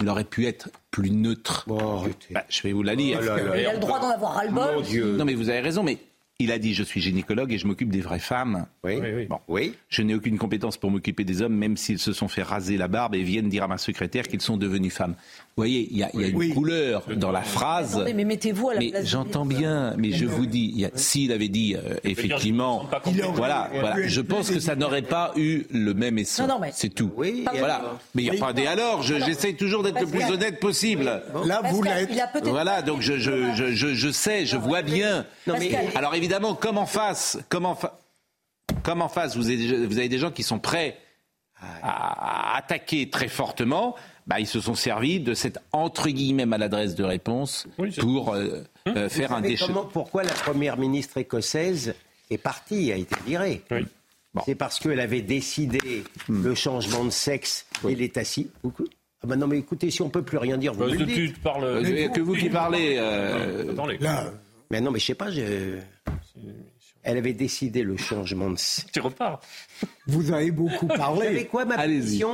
il aurait pu être plus neutre. Bah, je vais vous la lire. Il a le droit d'en avoir ras-le-bol. Non, mais vous avez raison, mais Il a dit je suis gynécologue et je m'occupe des vraies femmes. Oui. Bon. oui. Je n'ai aucune compétence pour m'occuper des hommes, même s'ils se sont fait raser la barbe et viennent dire à ma secrétaire qu'ils sont devenus femmes. Vous voyez, il y a, il y a une couleur dans la phrase. Attendez, mais mettez-vous à la Mais place. j'entends bien, mais je vous dis, s'il avait dit euh, effectivement, aurait- voilà, voilà, je pense plus que ça n'aurait pas eu le même essai. Non, non, mais- C'est tout. Oui, voilà. alors Mais il n'y a pas des alors. je- J'essaye toujours d'être le plus honnête possible. Là, vous l'êtes. Voilà, donc je, je, je, je, je sais, je vois bien. Non, mais-. Alors évidemment, comme en face, comme en, fa- comme en face, vous avez, des- vous avez des gens qui sont prêts à, à attaquer très fortement. Bah, ils se sont servis de cette entre guillemets maladresse de réponse pour euh, euh, faire un déchet. comment- pourquoi la première ministre écossaise est partie, a été virée C'est parce qu'elle avait décidé Hmm. le changement de sexe et l'état civil. Ah bah non mais écoutez, si on peut plus rien dire, vous Bah, me le tu- dites. tu parles- Euh, a que vous qui parlez. euh, Attendez. Mais non mais je sais pas, je- elle avait décidé le changement de sexe. Tu repars. Vous avez beaucoup Vous savez parlé. quoi ma Allez-y.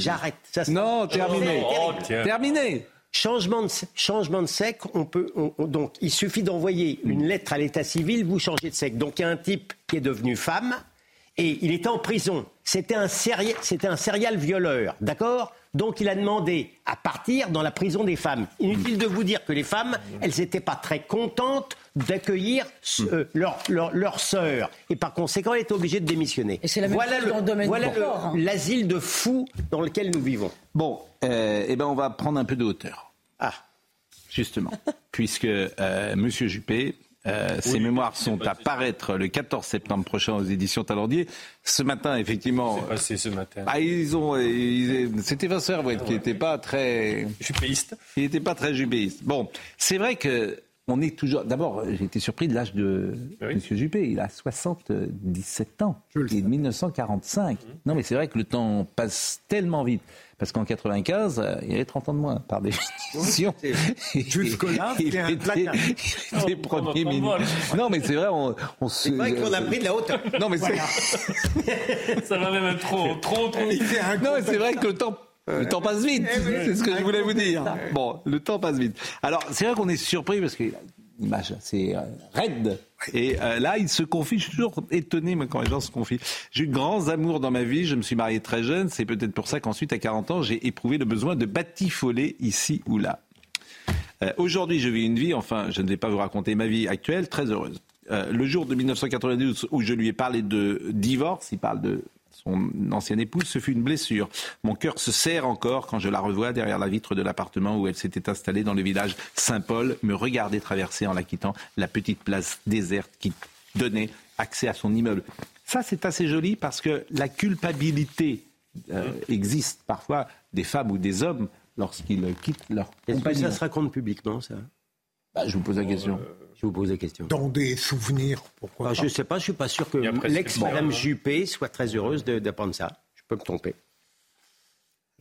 J'arrête. Non, terminé. Oh. Terminé. Changement de, changement de sexe, on peut, on- on- donc il suffit d'envoyer une lettre à l'état civil, vous changez de sexe. Donc il y a un type qui est devenu femme et il était en prison. C'était un, séri- c'était un serial violeur, d'accord? Donc il a demandé à partir dans la prison des femmes. Inutile de vous dire que les femmes, elles n'étaient pas très contentes d'accueillir ce- euh, leur, leur, leur sœur. Et par conséquent, elle était obligée de démissionner. Et c'est la même voilà chose dans le domaine voilà hein. l'asile de fous dans lequel nous vivons. Bon, euh, eh ben on va prendre un peu de hauteur. Ah. Justement, puisque euh, Monsieur Juppé, euh, ses mémoires sont à paraître le 14 septembre prochain aux éditions Talendier. Ce matin, effectivement, C'est passé ce matin. ah, ils ont, c'était Vincent Herouet qui n'était pas très, Juppéiste. il n'était pas très jupéiste. Bon, c'est vrai que on est toujours. D'abord, j'ai été surpris de l'âge de Oui. Monsieur Juppé. Il a 77 ans. Il est de 1945. Non, mais c'est vrai que le temps passe tellement vite. Parce qu'en 95, euh, il avait 30 ans de moins, par définition. Il un était, placard. il était Oh, premier ministre. Non, mais c'est vrai, on, on se. C'est vrai qu'on a pris de la hauteur. Non, mais c'est. Ça va même trop, trop, trop. Il fait un Non, mais c'est vrai que le temps, le temps passe vite. C'est ce que je voulais vous dire. Bon, le temps passe vite. Alors, c'est vrai qu'on est surpris parce que l'image, c'est euh, raide. Et euh, là, il se confie. Je suis toujours étonné quand les gens se confient. J'ai eu de grands amours dans ma vie. Je me suis marié très jeune. C'est peut-être pour ça qu'ensuite, à 40 ans, j'ai éprouvé le besoin de batifoler ici ou là. Euh, Aujourd'hui, je vis une vie, enfin, je ne vais pas vous raconter ma vie actuelle, très heureuse. Euh, le jour de 1992 où je lui ai parlé de divorce, il parle de son ancienne épouse, ce fut une blessure. Mon cœur se serre encore quand je la revois derrière la vitre de l'appartement où elle s'était installée dans le village Saint-Paul, me regarder traverser en la quittant la petite place déserte qui donnait accès à son immeuble. Ça, c'est assez joli parce que la culpabilité euh, existe parfois des femmes ou des hommes lorsqu'ils quittent leur Est-ce que ça se raconte publiquement, ça? Bah, je vous pose la question. Je vous pose la question. Dans des souvenirs, pourquoi Ah, pas. je ne sais pas, je ne suis pas sûr que l'ex-madame hein. Juppé soit très heureuse de- d'apprendre ça. Je peux me tromper.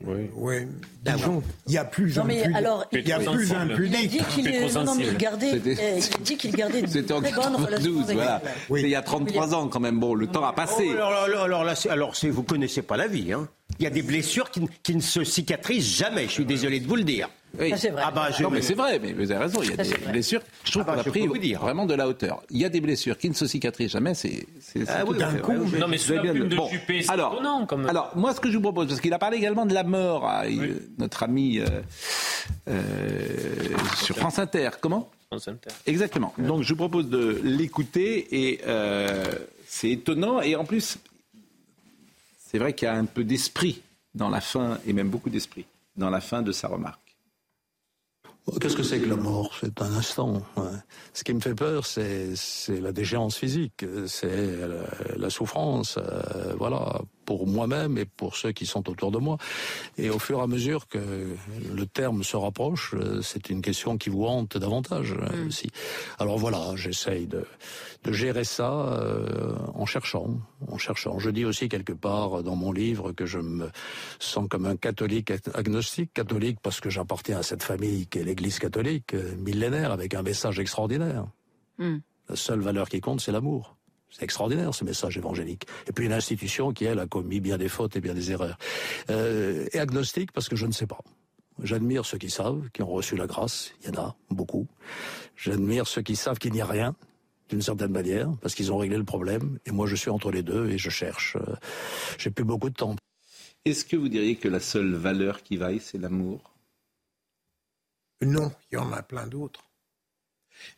Oui. Ouais, disons, il y a plus Non, mais alors, il y a plus il- Il a dit qu'il gardait, il dit qu'il gardait en très bonnes relations 92, avec voilà. elle. C'est il y a 33 ans quand même. Bon, le temps a passé. Oh, alors, alors, alors, là, alors, vous connaissez pas la vie. Hein. Il y a des blessures qui ne se cicatrisent jamais. Je suis désolé de vous le dire. Oui. Ça, c'est vrai. Ah bah, je- Non, mais c'est vrai, mais vous avez raison. Il y a Ça, des blessures. Je trouve Ah bah, qu'on a pris peux vous dire. vraiment de la hauteur. Il y a des blessures qui ne se cicatrisent jamais. C'est c'est- Ah oui, tout oui, vrai. oui. Non, mais sous la bien plume de Bon, Juppé, c'est alors, étonnant, quand même. alors, moi, ce que je vous propose, parce qu'il a parlé également de la mort, à, euh, notre ami euh, euh, sur France Inter. Comment? France Inter. Exactement. Donc je vous propose de l'écouter et euh, c'est étonnant et en plus c'est vrai qu'il y a un peu d'esprit dans la fin et même beaucoup d'esprit dans la fin de sa remarque. Qu'est-ce que c'est que la mort? C'est un instant. Ce qui me fait peur, c'est c'est la déchéance physique, c'est la, la souffrance, euh, voilà, pour moi-même et pour ceux qui sont autour de moi. Et au fur et à mesure que le terme se rapproche, euh, c'est une question qui vous hante davantage aussi. Alors voilà, j'essaye de, de gérer ça euh, en cherchant, en cherchant. Je dis aussi quelque part dans mon livre que je me sens comme un catholique agnostique, catholique parce que j'appartiens à cette famille qui est l'Église catholique, millénaire, avec un message extraordinaire. Hmm. La seule valeur qui compte, c'est l'amour. C'est extraordinaire ce message évangélique. Et puis une institution qui, elle, a commis bien des fautes et bien des erreurs. Euh, et agnostique parce que je ne sais pas. J'admire ceux qui savent, qui ont reçu la grâce. Il y en a beaucoup. J'admire ceux qui savent qu'il n'y a rien. d'une certaine manière, parce qu'ils ont réglé le problème. Et moi, je suis entre les deux et je cherche. Euh, j'ai plus beaucoup de temps. Est-ce que vous diriez que la seule valeur qui vaille, c'est l'amour? Non, il y en a plein d'autres.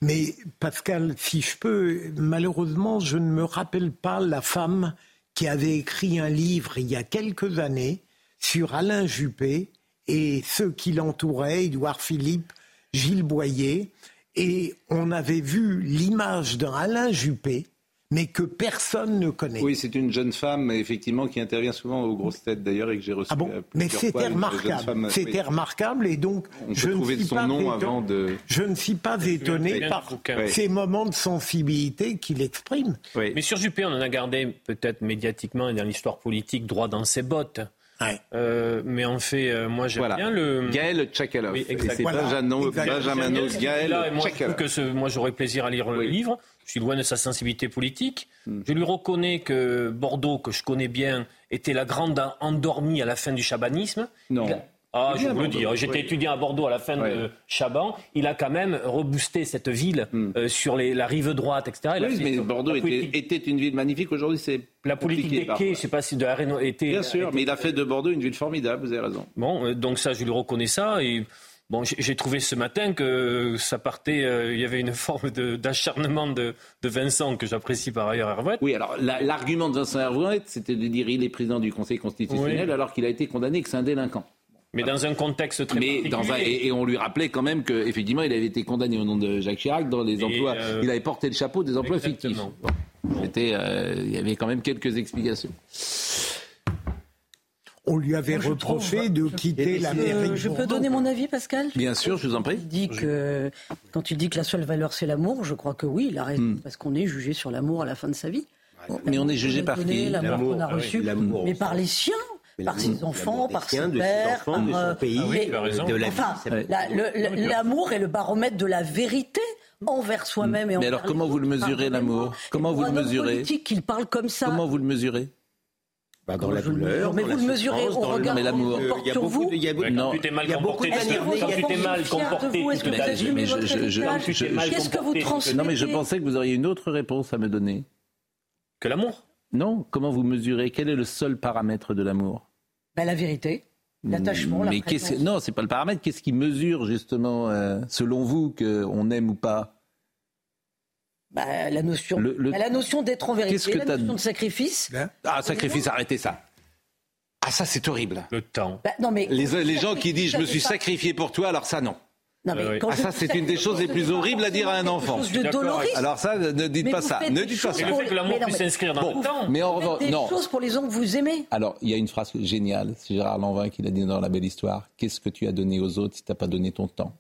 Mais Pascal, si je peux, malheureusement, je ne me rappelle pas la femme qui avait écrit un livre il y a quelques années sur Alain Juppé et ceux qui l'entouraient, Édouard Philippe, Gilles Boyer, et on avait vu l'image d'un Alain Juppé mais que personne ne connaît. Oui, c'est une jeune femme, effectivement, qui intervient souvent aux grosses têtes d'ailleurs et que j'ai reçu. Ah bon Mais c'était remarquable. C'était remarquable et donc je ne, suis son pas nom avant de... je ne suis pas étonné par ces moments de sensibilité qu'il exprime. Mais sur Juppé, on en a gardé peut-être médiatiquement et dans l'histoire politique droit dans ses bottes. Euh, mais en fait, euh, moi j'aime bien le. Gaël Tchakalov. Oui, c'est Benjamin Gaël moi, que moi j'aurais plaisir à lire le livre. Je suis loin de sa sensibilité politique. Hmm. Je lui reconnais que Bordeaux, que je connais bien, était la grande endormie à la fin du chabanisme. Non. Ah, je vous le dis, j'étais étudiant à Bordeaux à la fin de Chaban. Il a quand même reboosté cette ville hmm. euh, sur les, la rive droite, etc. Oui, mais Bordeaux était, une ville magnifique. Aujourd'hui, c'est la politique des quais. Je ne sais pas si de la était. Bien sûr, mais il a fait de Bordeaux une ville formidable. Vous avez raison. Bon, euh, donc ça, je lui reconnais ça et. Bon, j'ai trouvé ce matin que ça partait, euh, il y avait une forme d'acharnement de, de, Vincent que j'apprécie par ailleurs Hervouet. Oui, alors l'argument de Vincent Hervouet, c'était de dire il est président du Conseil constitutionnel alors qu'il a été condamné que c'est un délinquant. Mais dans un contexte très Mais dans un, et, on lui rappelait quand même qu'effectivement, il avait été condamné au nom de Jacques Chirac dans les emplois. Euh, il avait porté le chapeau des emplois fictifs. Euh, il y avait quand même quelques explications on lui avait reproché de quitter l'Amérique. Je peux donner mon avis, Pascal? Bien sûr, je vous en prie. Dit que, quand tu dis que la seule valeur, c'est l'amour, je crois que oui, il a raison, hmm. parce qu'on est jugé sur l'amour à la fin de sa vie. mais on est jugé par qui? L'amour qu'on a ah reçu, mais par les siens par ses enfants, par ses pères, par son euh, pays, de la enfin, l'amour est le baromètre de la vérité envers soi-même et Mais alors comment vous le mesurez l'amour? Comment vous le mesurez? qu'il parle comme ça. Comment vous le mesurez? Bah, dans la douleur. Mais vous le mesurez au regard de l'amour. Il y a beaucoup de. Quand tu t'es mal comporté, quand tu t'es mal comporté, Qu'est-ce que vous transmettez Non, mais je pensais que vous auriez une autre réponse à me donner. Que l'amour? Non. Comment vous mesurez? Quel est le seul paramètre de l'amour? Bah, La vérité. L'attachement, la. Non, c'est pas le paramètre. Qu'est-ce qui mesure justement, selon vous, qu'on aime ou pas? Bah, la notion, bah, la notion d'être en vérité, la notion de sacrifice. Hein ah, sacrifice, arrêtez ça. Ah, ça, c'est horrible. Le temps. Bah, non, mais... les, gens qui disent je me suis sacrifié pour toi, alors ça, non. Non, mais ah, ça, c'est une des choses les plus horribles à dire à un enfant. De alors ça, ne dites pas ça. Ne dites pas ça. le fait que l'amour puisse s'inscrire dans le temps. Mais en revanche, non. choses pour les gens que vous aimez. Alors, il y a une phrase géniale. C'est Gérard Lanvin qui l'a dit dans La Belle Histoire. Qu'est-ce que tu as donné aux autres si tu n'as pas donné ton temps?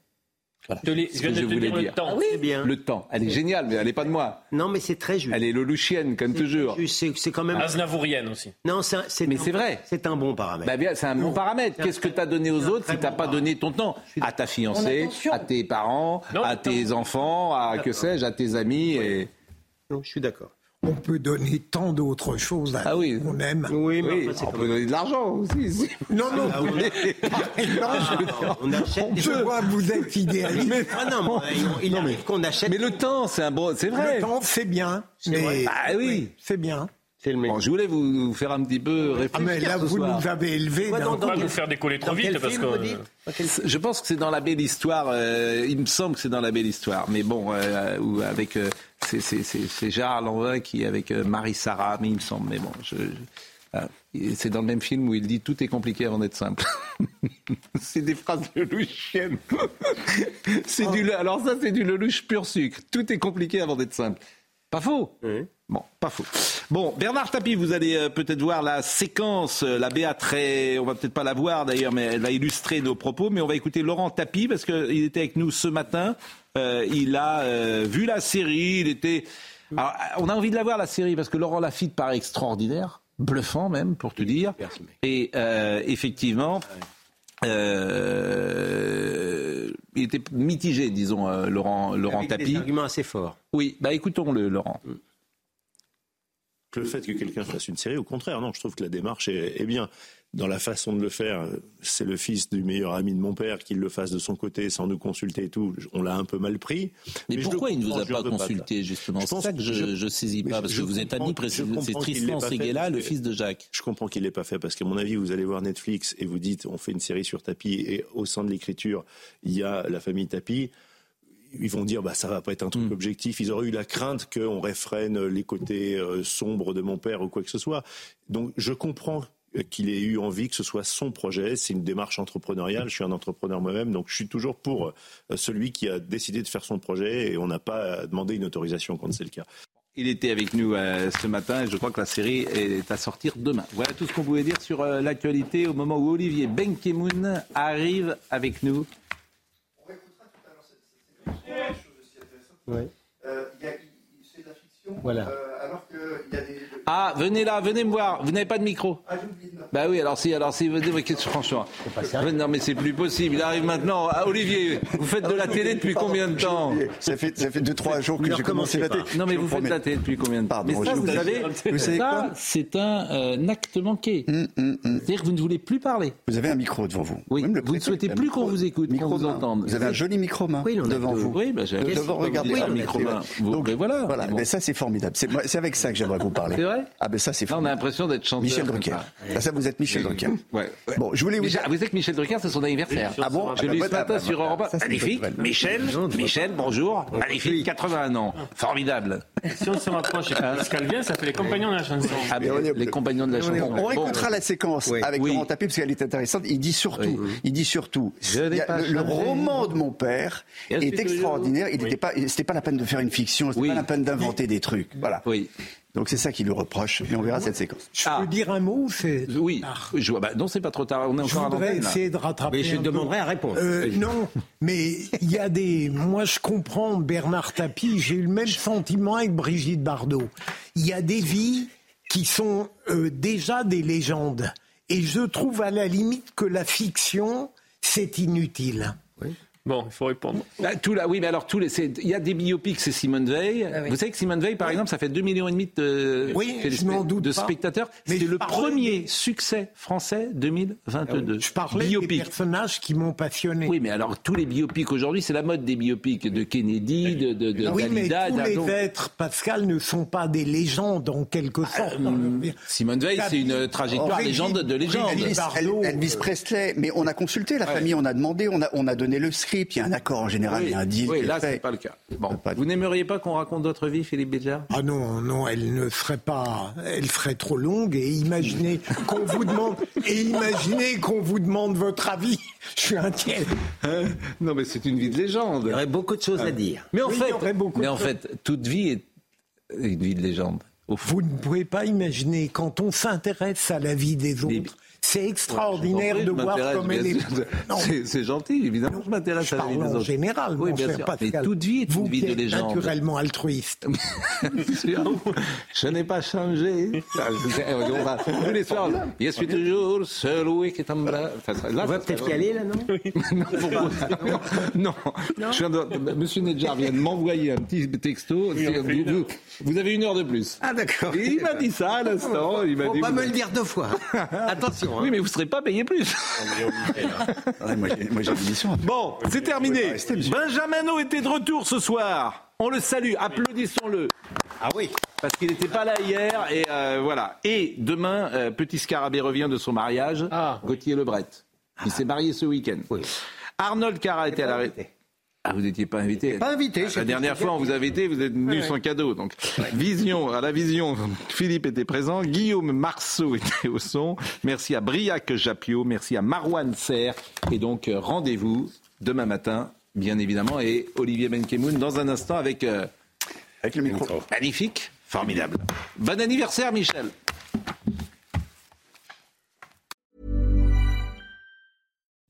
Je, viens de voulais dire. Le temps. Ah oui, bien. Le temps. Elle est géniale, mais elle n'est pas de moi. Non, mais c'est très juste. Elle est lelouchienne, comme toujours. C'est quand même. Aznavourienne aussi. Non, c'est. Mais c'est vrai. C'est un bon paramètre. Bah c'est un bon paramètre. Qu'est-ce que tu as donné aux autres si tu n'as pas donné ton temps À ta fiancée, à tes parents, à tes enfants, à que sais-je, à tes amis. Et... Non, je suis d'accord on peut donner tant d'autres choses à ah oui. qu'on aime. Oui, mais on peut donner de l'argent aussi. Non, non, ah, on, achète on peut vous êtes idéaliste. Mais, ah non, il non, mais, qu'on achète. Mais le temps, c'est un bon, c'est vrai. Le temps, c'est bien. Mais ah oui, c'est bien. Bon, je voulais vous, faire un petit peu réfléchir. Ah mais là, vous nous avez élevés. Ouais, dans, pas vous faire décoller trop vite parce que. Je pense que c'est dans la belle histoire. Euh, il me semble que c'est dans la belle histoire. Mais bon, euh, ou avec euh, c'est Gérard Lanvin qui avec Marie Sarah, mais il me semble. Mais bon, je, c'est dans le même film où il dit tout est compliqué avant d'être simple. c'est des phrases de Lelouchienne. c'est du, alors ça, c'est du Lelouch pur sucre. Tout est compliqué avant d'être simple. Pas faux. Bon, pas faux. Bon, Bernard Tapie, vous allez euh, peut-être voir la séquence, euh, la BA très, on va peut-être pas la voir d'ailleurs, mais elle va illustrer nos propos. Mais on va écouter Laurent Tapie parce qu'il était avec nous ce matin. Euh, il a vu la série. Il était. on a envie de la voir la série parce que Laurent Lafitte paraît extraordinaire, bluffant même pour te dire. Et effectivement. Euh, il était mitigé, disons, Laurent, Laurent Avec Tapie. Des arguments assez forts. Oui, bah écoutons-le, Laurent. Que le fait que quelqu'un fasse une série, au contraire, non, je trouve que la démarche est, est bien dans la façon de le faire, c'est le fils du meilleur ami de mon père qu'il le fasse de son côté sans nous consulter et tout. On l'a un peu mal pris. Mais, pourquoi il ne vous a pas consulté justement C'est ça que je, ne saisis pas parce que vous êtes ami précisément. C'est Tristan Seguela, le fils de Jacques. Je comprends qu'il l'ait pas fait parce qu'à mon avis, vous allez voir Netflix et vous dites on fait une série sur Tapi et au sein de l'écriture il y a la famille Tapi ils vont dire bah ça va pas être un truc hmm. objectif. Ils auraient eu la crainte qu'on réfrène les côtés euh, sombres de mon père ou quoi que ce soit. Donc je comprends qu'il ait eu envie que ce soit son projet. C'est une démarche entrepreneuriale. Je suis un entrepreneur moi-même, donc je suis toujours pour euh, celui qui a décidé de faire son projet et on n'a pas demandé une autorisation quand c'est le cas. Il était avec nous euh, ce matin et je crois que la série est à sortir demain. Voilà tout ce qu'on pouvait dire sur euh, l'actualité au moment où Olivier Benkemoun arrive avec nous. On réécoutera tout à l'heure cette, séquence. c'est de la fiction. Voilà. alors qu'il y a des ah, venez là, venez me voir. Vous n'avez pas de micro Ah, Bah oui, alors si, alors si, venez, franchement. Non, mais c'est plus possible. Il arrive maintenant. Ah, Olivier, vous faites de la télé depuis combien de temps Ça fait, ça fait 2-3 jours que j'ai commencé la télé. Non, mais vous faites de la télé depuis combien de temps Mais ça, vous, savez, ça, c'est un euh, acte manqué. Hum, hum, hum. C'est-à-dire que vous ne voulez plus parler. Vous avez un micro devant vous. Oui, vous ne souhaitez plus qu'on vous écoute, qu'on vous entende. Vous avez un joli micro main devant vous. Oui, bah, j'ai devant regarder un micro main. Donc voilà. Voilà, mais ça c'est formidable. C'est avec ça que j'aimerais vous parler. Vrai Ah ben ça c'est on a l'impression d'être chanteur. Michel Drucker. Ah, ça, vous êtes Michel Drucker. Ouais. Bon, je voulais vous. Déjà, vous savez que Michel Drucker, c'est son anniversaire. Ah bon Je l'ai ce matin sur Europe 1. Magnifique. Michel, Michel, bonjour. Magnifique, 81 ans. Formidable. Si on se rapproche et Pascal vient, ça fait les compagnons de la chanson. Ah, les compagnons de la chanson. On réécoutera la séquence avec Laurent Tapie parce qu'elle est intéressante. Il dit surtout, il dit surtout, le roman de mon père est extraordinaire. Il n'était pas, c'était pas la peine de faire une fiction, c'était pas la peine d'inventer des trucs. Voilà. Oui. Donc c'est ça qui lui reproche, et on verra cette séquence. Je peux dire un mot c'est Oui, je vois, bah, non, c'est pas trop tard, on est encore Je voudrais essayer de rattraper. Mais je demanderai à répondre. Euh, non, mais il y a des. Moi, je comprends Bernard Tapie, j'ai eu le même sentiment avec Brigitte Bardot. Il y a des vies qui sont euh, déjà des légendes. Et je trouve à la limite que la fiction, c'est inutile. Oui. Bon, il faut répondre. Bah, tout là, oui, mais alors tous les, il y a des biopics, c'est Simone Veil. Ah Vous savez que Simone Veil, par exemple, ça fait 2 millions et demi de, oui, de spectateurs. C'est le premier succès français 2022. Ah je parlais biopic. des personnages qui m'ont passionné. Oui, mais alors tous les biopics aujourd'hui, c'est la mode des biopics de Kennedy, de, de, de Oui, mais tous les êtres, Pascal, ne sont pas des légendes en quelque ah, sorte. Simone Veil, c'est une trajectoire légende de légende. Elvis, Presley, mais on a consulté la famille, on a demandé, on a, on a donné le script puis il y a un accord en général, il y a un deal. Oui, là, ce n'est pas le cas. Bon. Vous n'aimeriez pas qu'on raconte votre vie, Philippe Béjar Ah non, non, elle ne serait pas. Elle serait trop longue et imaginez qu'on vous demande. Et imaginez qu'on vous demande votre avis. Je suis inquiet. Hein non, mais c'est une vie de légende. Il y aurait beaucoup de choses à dire. Mais en fait, mais en fait toute vie est une vie de légende. Vous ne pouvez pas imaginer quand on s'intéresse à la vie des autres. C'est extraordinaire de voir comme elle est. C'est gentil, évidemment, je m'intéresse à la vie des autres. en général, oui, bien sûr. Mais toute vie est une vie de légende. naturellement altruiste. je n'ai pas changé. Tous les soirs, je suis toujours celui qui t'embrasse. On va peut-être y aller, là, non Non. non. Monsieur Nedjar vient de m'envoyer un petit texto. Vous avez une heure de plus. Ah, d'accord. Il m'a dit ça à l'instant. Il m'a dit. pas me le dire deux fois. Attention. Oui, mais vous ne serez pas payé plus. moi, j'ai une mission. Bon, c'est terminé. Benjamin était de retour ce soir. On le salue, applaudissons-le. Ah oui. Parce qu'il n'était pas là hier et euh, voilà. Et demain, euh, petit Scarabée revient de son mariage. Ah. Gauthier Lebret. Il s'est marié ce week-end. Oui. Arnold Cara était à la ah, vous n'étiez pas invité Pas invité. La dernière fois, on vous a invité, vous êtes venu sans cadeau. Donc, vision, à la vision, Philippe était présent, Guillaume Marceau était au son. Merci à Briac Japio, merci à Marwan Serre. Et donc, euh, rendez-vous demain matin, bien évidemment, et Olivier Benkemoun dans un instant avec, euh, avec le micro. Magnifique, formidable. Bon anniversaire, Michel.